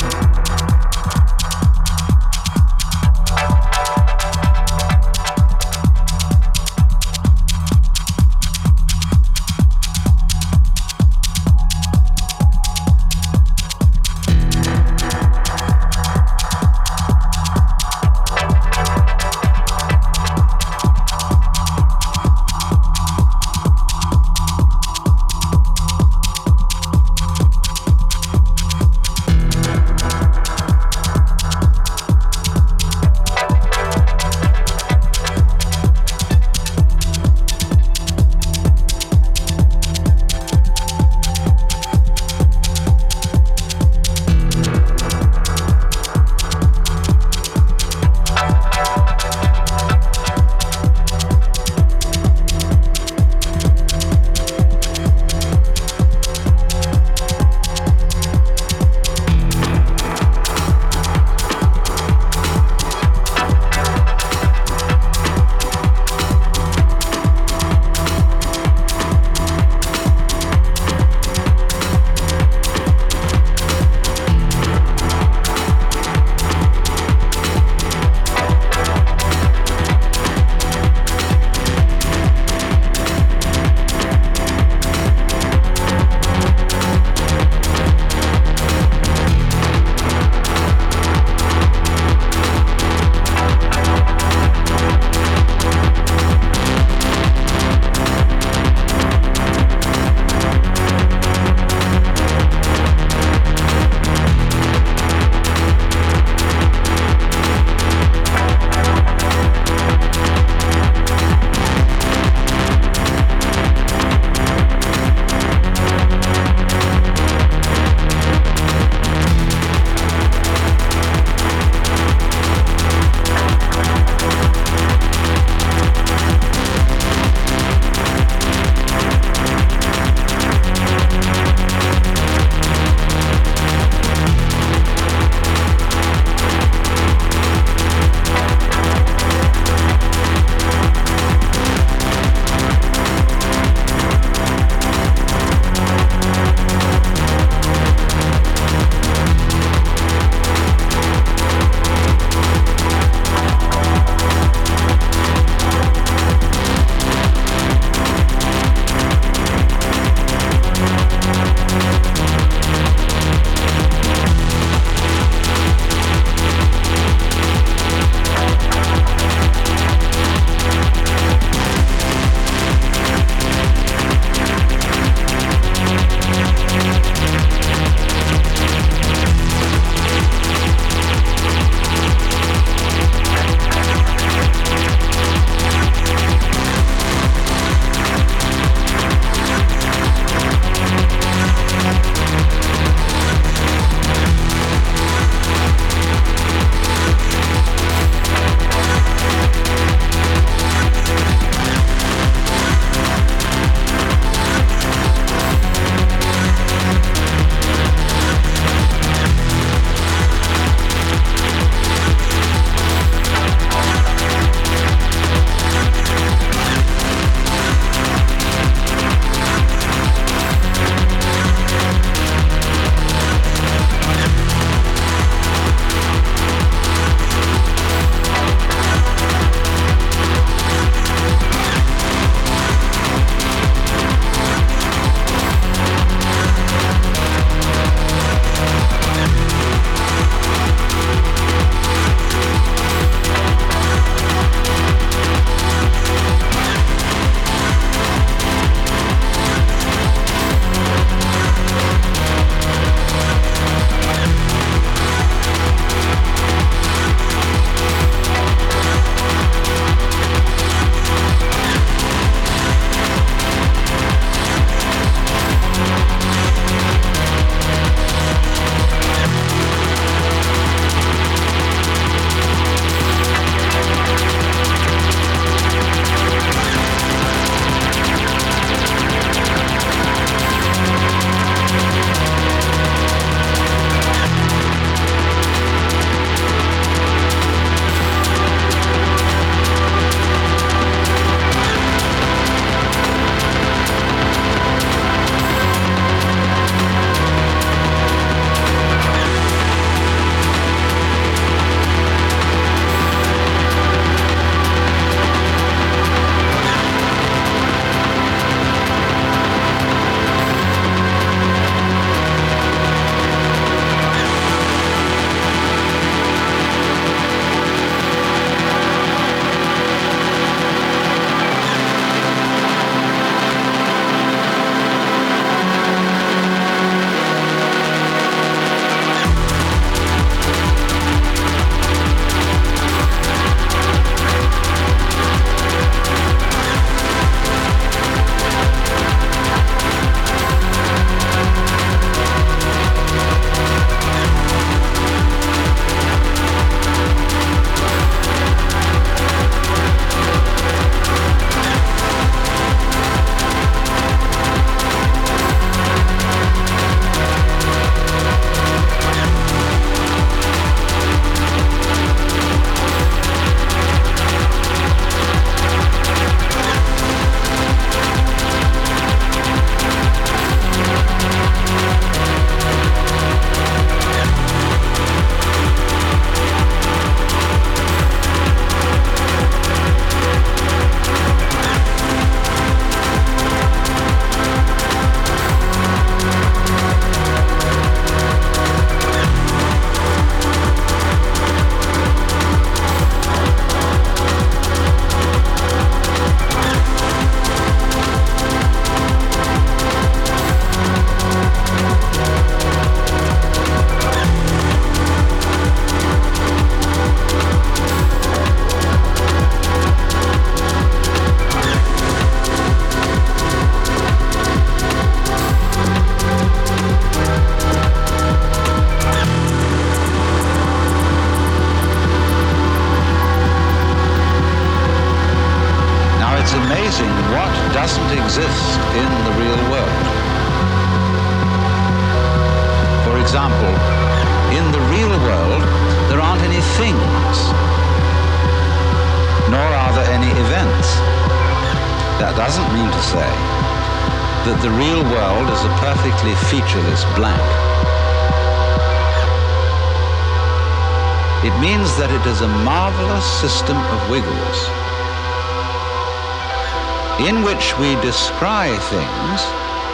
Things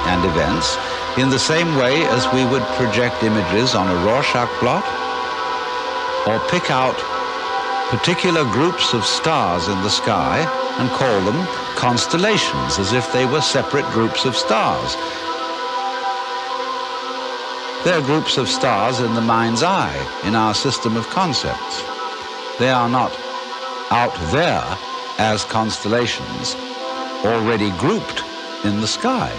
and events in the same way as we would project images on a Rorschach plot or pick out particular groups of stars in the sky and call them constellations as if they were separate groups of stars. They're groups of stars in the mind's eye, in our system of concepts. They are not out there as constellations already grouped in the sky.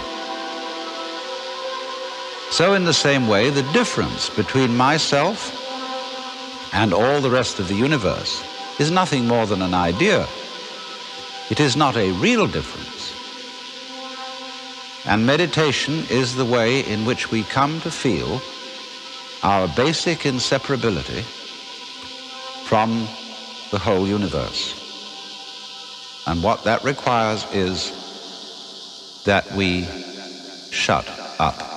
So, in the same way, the difference between myself and all the rest of the universe is nothing more than an idea. It is not a real difference. And meditation is the way in which we come to feel our basic inseparability from the whole universe. And what that requires is that we shut up.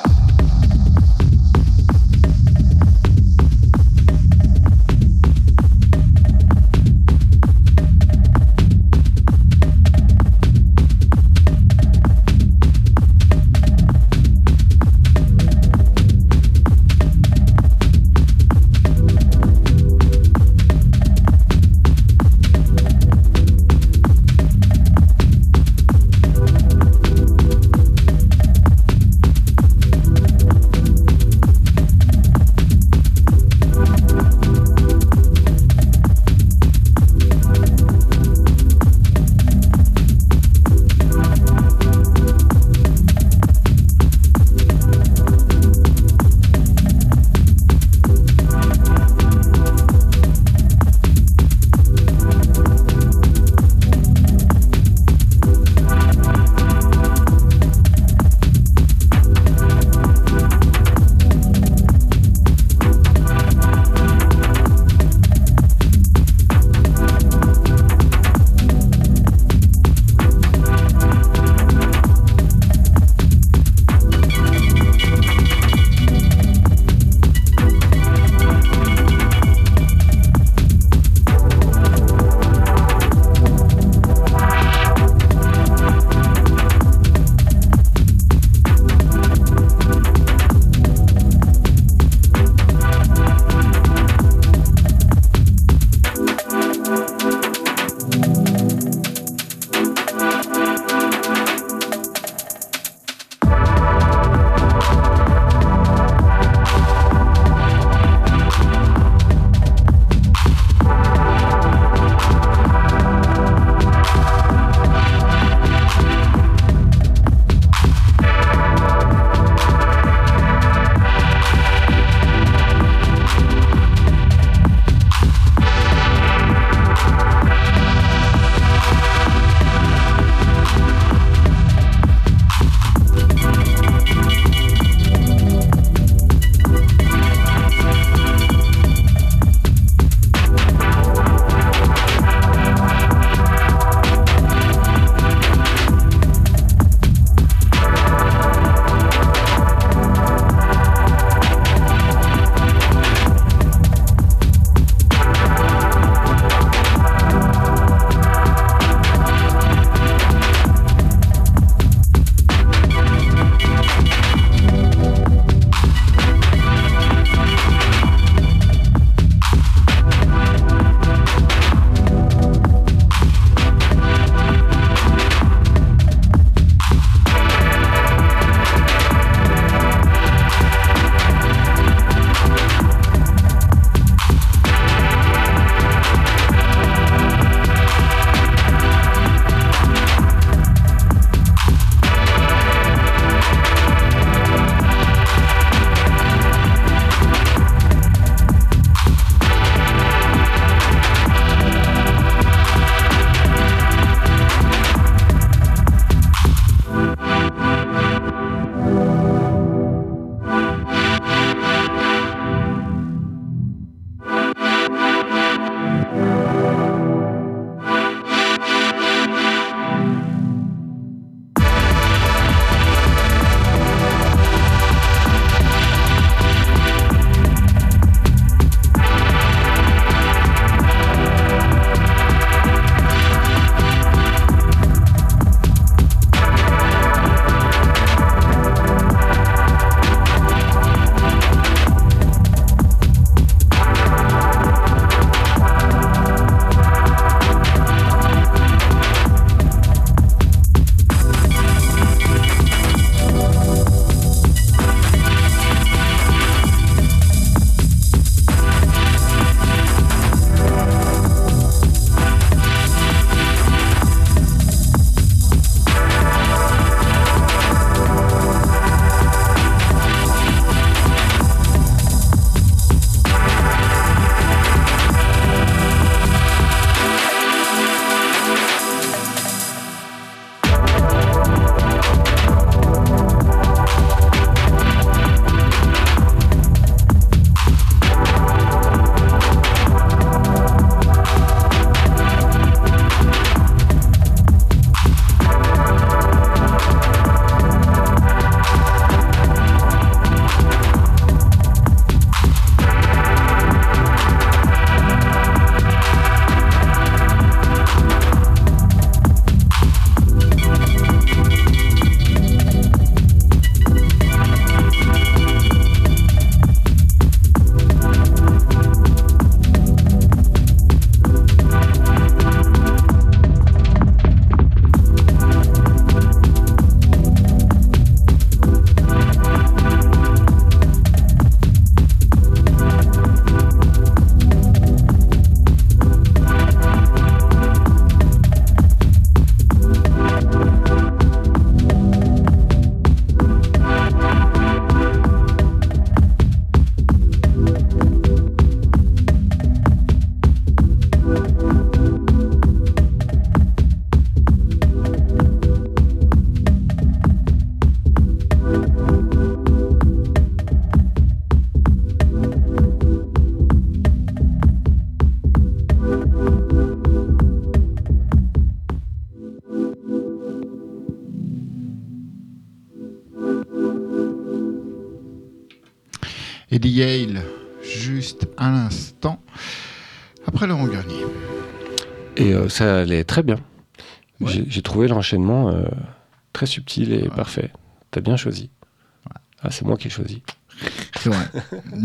Et ça allait très bien. J'ai trouvé l'enchaînement très subtil et parfait. T'as bien choisi. Ah, c'est moi qui ai choisi. C'est vrai.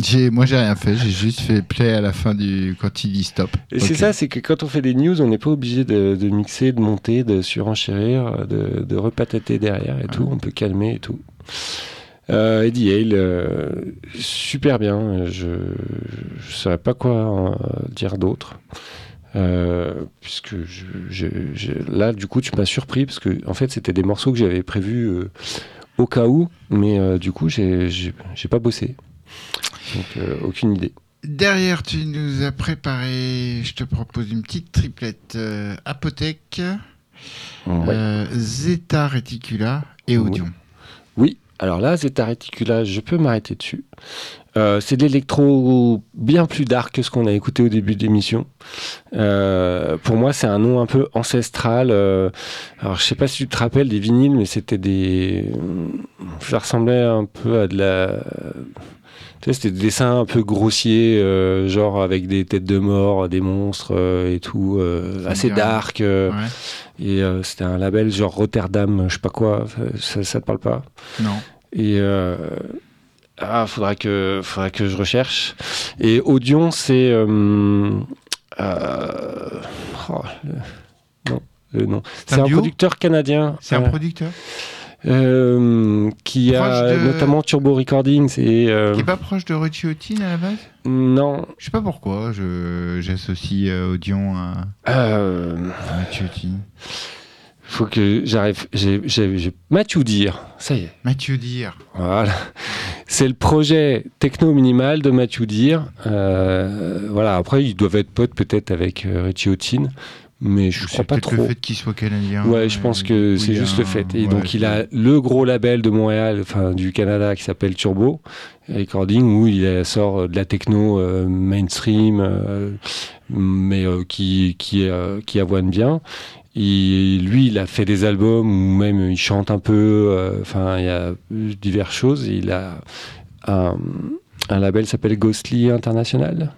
j'ai, moi, j'ai rien fait. J'ai juste fait play à la fin du quand il dit stop. Et c'est ça, c'est que quand on fait des news, on n'est pas obligé de, mixer, de monter, de surenchérir, de, de repatater derrière et tout. On peut calmer et tout. Euh, Eddie Hale, euh, super bien. Je ne saurais pas quoi dire d'autre. Euh, puisque je, là, du coup, tu m'as surpris parce que en fait, c'était des morceaux que j'avais prévus au cas où, mais euh, du coup, j'ai pas bossé. Donc, euh, aucune idée. Derrière, tu nous as préparé, je te propose une petite triplette euh, Apothèque, Zeta Reticula et Audion. Oui, alors là, Zeta Reticula, je peux m'arrêter dessus. Euh, c'est de l'électro bien plus dark que ce qu'on a écouté au début de l'émission. Euh, pour moi, c'est un nom un peu ancestral. Euh, alors, je sais pas si tu te rappelles des vinyles, mais c'était des. Ça ressemblait un peu à de la. Tu sais, c'était des dessins un peu grossiers, genre avec des têtes de mort, des monstres et tout, assez dark. Et c'était un label genre Rotterdam, je sais pas quoi. Ça, ça te parle pas? Non. Et ah, faudra que, faudra que je recherche. Et Audion, c'est. Euh, euh, oh, non, non. C'est un, producteur canadien. C'est un producteur euh, qui a notamment Turbo Recordings et euh... qui est pas proche de Richie Houghton à la base? Non je sais pas pourquoi j'associe Audion à, euh... à Richie Houghton faut que j'arrive. J'ai Mathieu Dire, ça y est. Mathieu Dire. Voilà. C'est le projet techno minimal de Mathieu Dire. Euh, voilà. Après, ils doivent être potes peut-être avec euh, Richie Houghton, mais je crois pas trop. le fait qu'il soit canadien. Ouais, je pense que c'est juste le fait. Et donc, il a le gros label de Montréal, enfin du Canada, qui s'appelle Turbo Recording, où il sort de la techno euh, mainstream, mais qui qui qui avoine bien. Il, lui, il a fait des albums où même il chante un peu. Euh, enfin, il y a diverses choses. Il a un, un label s'appelle Ghostly International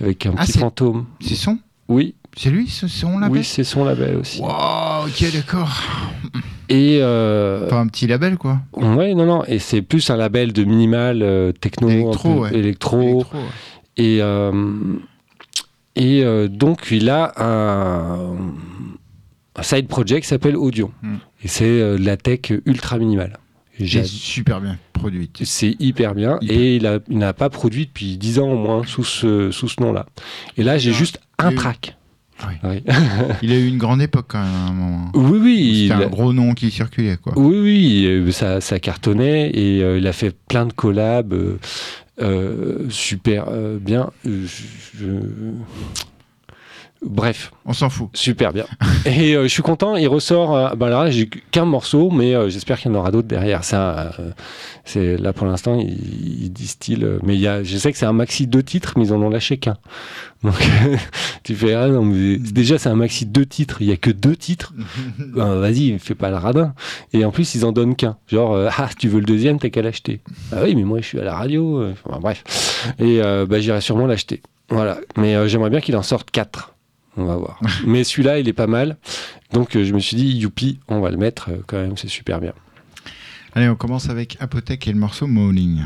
avec un ah, petit fantôme. C'est son? Oui. C'est lui, c'est son label? Oui, c'est son label aussi. Wow, ok, d'accord. Et euh, Pas un petit label, quoi. Ouais, non, non. Et c'est plus un label de minimal euh, techno, électro, électro. Et, et donc, il a un un side project qui s'appelle Audion. Hmm. Et c'est euh, la tech ultra minimale. C'est super bien produit. C'est hyper bien. Et il n'a pas produit depuis 10 ans au moins sous ce, sous ce nom-là. Et là, j'ai juste un track. il a eu une grande époque quand même à un moment. Oui, oui. C'était un gros nom qui circulait. Quoi. Oui, oui, euh, ça, ça cartonnait et euh, il a fait plein de collabs super bien. Je, Bref. On s'en fout. Super bien. et euh, je suis content, il ressort. Euh, bah là, j'ai qu'un morceau, mais euh, j'espère qu'il y en aura d'autres derrière. Ça, c'est là pour l'instant, il, distille. Mais il y a, je sais que c'est un maxi deux titres, mais ils en ont lâché qu'un. Donc tu fais ah non, déjà c'est un maxi deux titres, il y a que deux titres. ben, Vas-y, fais pas le radin. Et en plus ils en donnent qu'un. Genre ah tu veux le deuxième, t'as qu'à l'acheter. Ah oui, mais moi je suis à la radio. bref. Et bah j'irai sûrement l'acheter. Voilà. Mais j'aimerais bien qu'il en sorte quatre. On va voir. Mais celui-là, il est pas mal. Donc euh, je me suis dit, youpi, on va le mettre euh, quand même, c'est super bien. Allez, on commence avec Apothèque et le morceau Morning.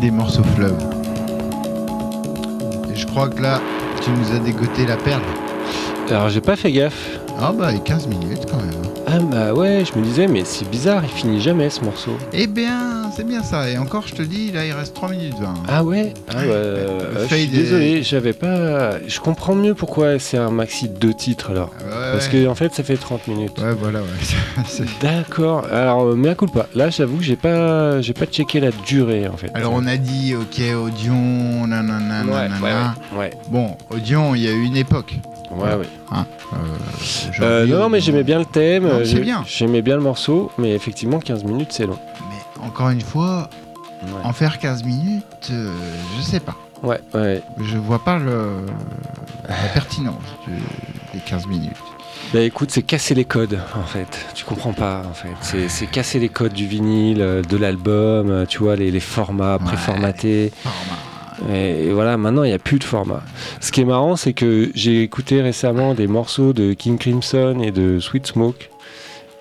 Des morceaux fleuves. Et je crois que là, tu nous as dégoté la perle. Alors j'ai pas fait gaffe. Ah bah 15 minutes quand même. Ah bah ouais, je me disais, mais c'est bizarre, il finit jamais ce morceau. Eh bien, c'est bien ça. Et encore, je te dis, là, il reste 3 minutes 20. Ah ouais Ah. Euh, je suis désolé, j'avais pas. Je comprends mieux pourquoi c'est un maxi de deux titres alors. Parce que en fait, ça fait 30 minutes. Ouais, voilà, ouais. D'accord. Alors, euh, mais à coup pas. Là, j'avoue j'ai pas, j'ai pas checké la durée en fait. Alors, on a dit, ok, Audion, nanana, ouais, ouais, ouais, Bon, Audion, il y a eu une époque. Ouais, ouais. Hein, euh, non, mais j'aimais bien le thème. C'est bien. J'aimais bien le morceau, mais effectivement, 15 minutes, c'est long. Mais encore une fois, en faire 15 minutes, euh, je sais pas. Ouais, ouais. Je vois pas le, la pertinence des 15 minutes. Bah écoute, c'est casser les codes en fait. Tu comprends pas en fait. C'est casser les codes du vinyle, euh, de l'album, tu vois, les, formats préformatés. Et, voilà, maintenant il n'y a plus de format. Ce qui est marrant, c'est que j'ai écouté récemment des morceaux de King Crimson et de Sweet Smoke.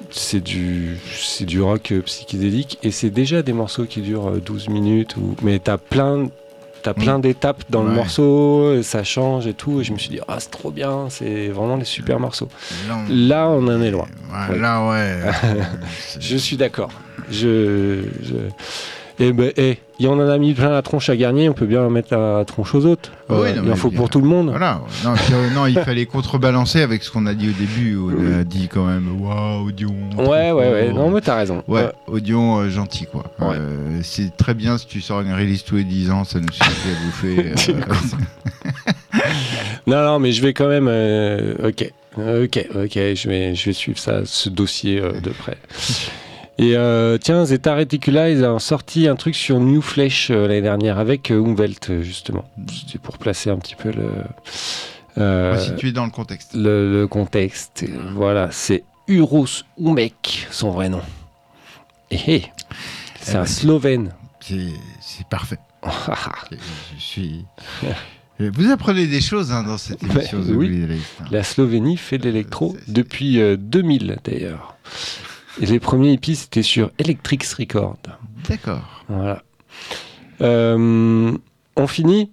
C'est du, du rock psychédélique et c'est déjà des morceaux qui durent 12 minutes. Ou, mais t'as plein, plein d'étapes dans le morceau, ça change et tout. Et je me suis dit, ah, c'est trop bien, c'est vraiment des super morceaux. Là, on, en est loin. Là, ouais. je suis d'accord. je, et ben, eh, il en a mis plein la tronche à Garnier, on peut bien mettre la tronche aux autres. Euh, il en faut pour tout le monde. Voilà. Euh, non, il fallait contrebalancer avec ce qu'on a dit au début. On a dit quand même, waouh, Audion. Ouais, ouais, ouais. Non, mais t'as raison. Ouais, Audion euh, gentil, quoi. c'est très bien si tu sors une release tous les 10 ans, ça nous suffit à bouffer. non, non, mais je vais quand même. ok. Ok, ok, je vais, je vais suivre ça, ce dossier de près. Et euh, tiens, Zeta Reticula, ils ont sorti un truc sur New Flesh euh, l'année dernière avec euh, Umwelt, justement. C'est pour placer un petit peu le. Euh, situer dans le contexte. Le, contexte. Voilà, c'est Uros Umek, son vrai nom. Et eh, eh, c'est un Slovène. C'est parfait. je suis. Vous apprenez des choses hein, dans cette émission. oui. La Slovénie fait de l'électro depuis 2000 d'ailleurs. Et les premiers hippies, c'était sur Electrics Record. D'accord. Voilà. Euh, on finit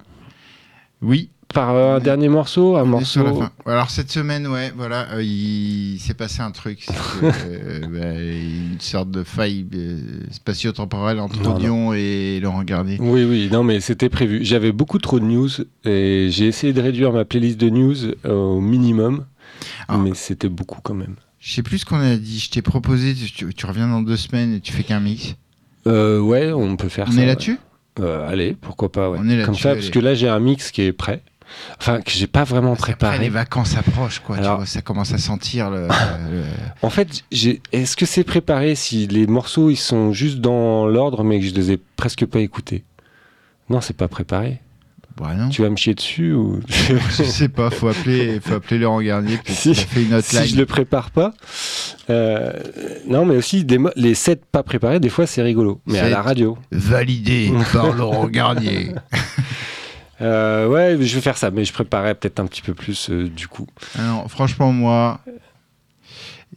Oui. Par un dernier morceau, un morceau. Alors cette semaine, ouais, voilà, euh, il s'est passé un truc, euh, bah, une sorte de faille spatio-temporelle entre Audion et Laurent Garnier. Oui, oui, non, mais c'était prévu. J'avais beaucoup trop de news et j'ai essayé de réduire ma playlist de news au minimum, ah. mais c'était beaucoup quand même. Je sais plus ce qu'on a dit. Je t'ai proposé, tu, reviens dans deux semaines et tu fais qu'un mix. Euh, ouais, on peut faire ça. On est là-dessus? Euh, Allez, pourquoi pas. Ouais. On est Comme ça, parce que là j'ai un mix qui est prêt. Enfin, que j'ai pas vraiment préparé. les vacances approchent, quoi. tu vois, ça commence à sentir le. En fait, est-ce que c'est préparé si les morceaux ils sont juste dans l'ordre, mais que je les ai presque pas écoutés? Non, c'est pas préparé. Bah tu vas me chier dessus ou Je sais pas, faut appeler, faut appeler Laurent Garnier puis si, fait une si je le prépare pas, euh, non mais aussi des les sets pas préparés, des fois c'est rigolo, mais à la radio. Validé par Laurent Garnier. Euh, ouais, je vais faire ça, mais je préparais peut-être un petit peu plus euh, du coup. Alors, franchement, moi,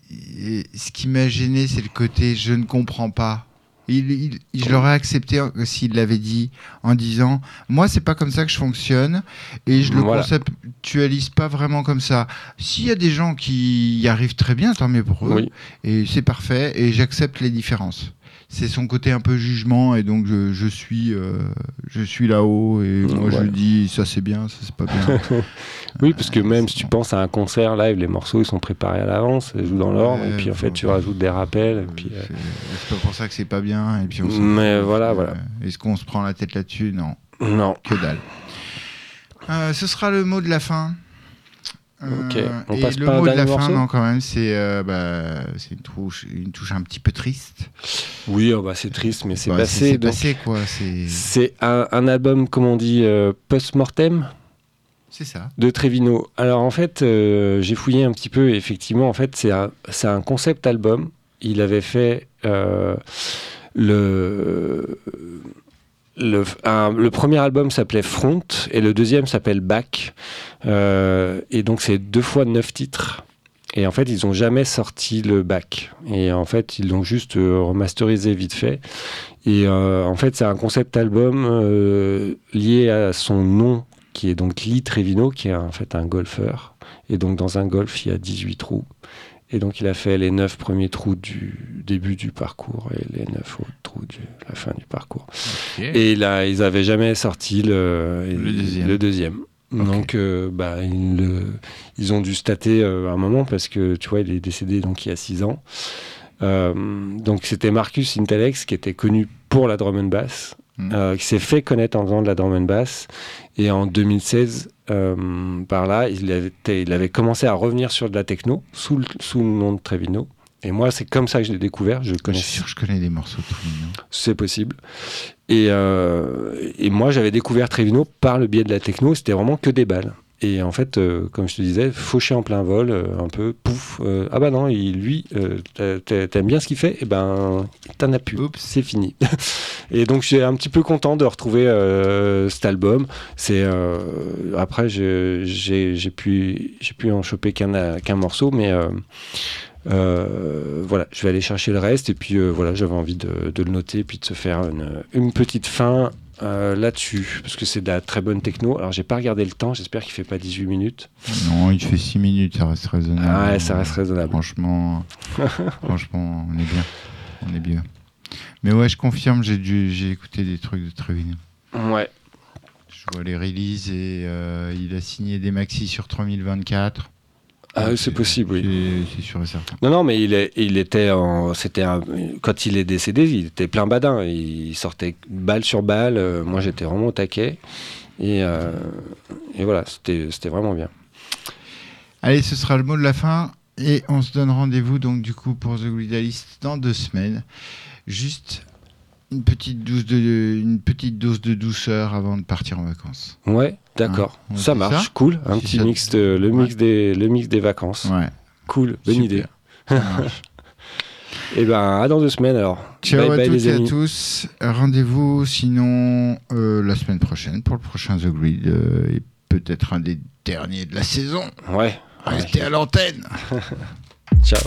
ce qui m'a gêné, c'est le côté je ne comprends pas. Il, je l'aurais accepté s'il l'avait dit en disant Moi, c'est pas comme ça que je fonctionne et je le conceptualise pas vraiment comme ça. S'il y a des gens qui y arrivent très bien, tant mieux pour eux. Et c'est parfait et j'accepte les différences c'est son côté un peu jugement et donc je, suis euh, je suis là-haut et moi je dis ça c'est bien ça c'est pas bien. Oui parce que même si tu penses à un concert live les morceaux ils sont préparés à l'avance ils jouent dans l'ordre et puis en fait tu rajoutes des rappels et puis euh, c'est pas pour ça que c'est pas bien et puis on mais voilà voilà. est-ce qu'on se prend la tête là-dessus? Non. Non. Que dalle. Euh, ce sera le mot de la fin Ok, euh, on passe le mot de la fin, non, quand même, c'est euh, bah, une, touche, une touche un petit peu triste. Oui, oh, bah, c'est triste, mais c'est passé. C'est passé, quoi. C'est un, un, album, comme on dit, euh, post-mortem. C'est ça. De Trevino. Alors, en fait, j'ai fouillé un petit peu, et effectivement, en fait, c'est un, un, concept album. Il avait fait le le, premier album s'appelait Front et le deuxième s'appelle Back. Euh, et donc c'est deux fois neuf titres. Et en fait, ils n'ont jamais sorti le bac. Et en fait, ils l'ont juste remasterisé vite fait. Et en fait, c'est un concept album lié à son nom, qui est donc Lee Trevino, qui est en fait un golfeur. Et donc, dans un golf, il y a 18 trous. Et donc, il a fait les 9 premiers trous du début du parcours et les 9 autres trous de la fin du parcours. Et là, ils n'avaient jamais sorti le, le deuxième. Donc, euh, bah, ils, ont dû stater euh, un moment parce que, tu vois, il est décédé donc il y a 6 ans. Euh, donc, c'était Marcus Intelex qui était connu pour la drum and bass, hmm. qui s'est fait connaître en faisant de la drum and bass. Et en 2016, par là, il avait, il avait commencé à revenir sur de la techno sous sous le nom de Trevino. Et moi, c'est comme ça que je l'ai découvert. Je connais. Je suis sûr que je connais des morceaux de Trevino. C'est possible. Et, euh, et moi, j'avais découvert Trevino par le biais de la techno. C'était vraiment que des balles. Et en fait, euh, comme je te disais, fauché en plein vol, euh, un peu, pouf. ah bah non, il, lui, t'aimes bien ce qu'il fait, et eh ben, t'en as plus. C'est fini. et donc, j'ai un petit peu content de retrouver cet album. C'est après, j'ai pu, j'ai pu en choper qu'un qu'un morceau, mais euh, voilà, je vais aller chercher le reste et puis euh, voilà, j'avais envie de, le noter et puis de se faire une, petite fin euh, là-dessus parce que c'est de la très bonne techno. Alors j'ai pas regardé le temps, j'espère qu'il fait pas 18 minutes. Non, il fait 6 minutes, ça reste raisonnable. Ah ouais, ça reste raisonnable. Franchement, franchement, on est bien, on est bien. Mais ouais, je confirme, j'ai j'ai écouté des trucs de Trevino. Ouais. Je vois les releases et il a signé des maxi sur 3024. Ah, c'est possible, oui. C'est sûr et certain. Non, non, mais il, est, il était en. C'était quand il est décédé, il était plein badin. Il sortait balle sur balle. Euh, moi, j'étais vraiment au taquet. Et, euh, et voilà, c'était vraiment bien. Allez, ce sera le mot de la fin. Et on se donne rendez-vous, donc, du coup, pour The Glidalist dans deux semaines. Juste une petite, dose de, une petite dose de douceur avant de partir en vacances. Ouais, d'accord. Hein, ça marche, cool. Un petit mix, de, le, mix des, le mix des vacances. Ouais. Cool, bonne idée. Et eh ben, à dans deux semaines alors. Ciao à toutes et à tous. Rendez-vous sinon euh, la semaine prochaine pour le prochain The Grid euh, et peut-être un des derniers de la saison. Ouais. Restez à l'antenne. Ciao.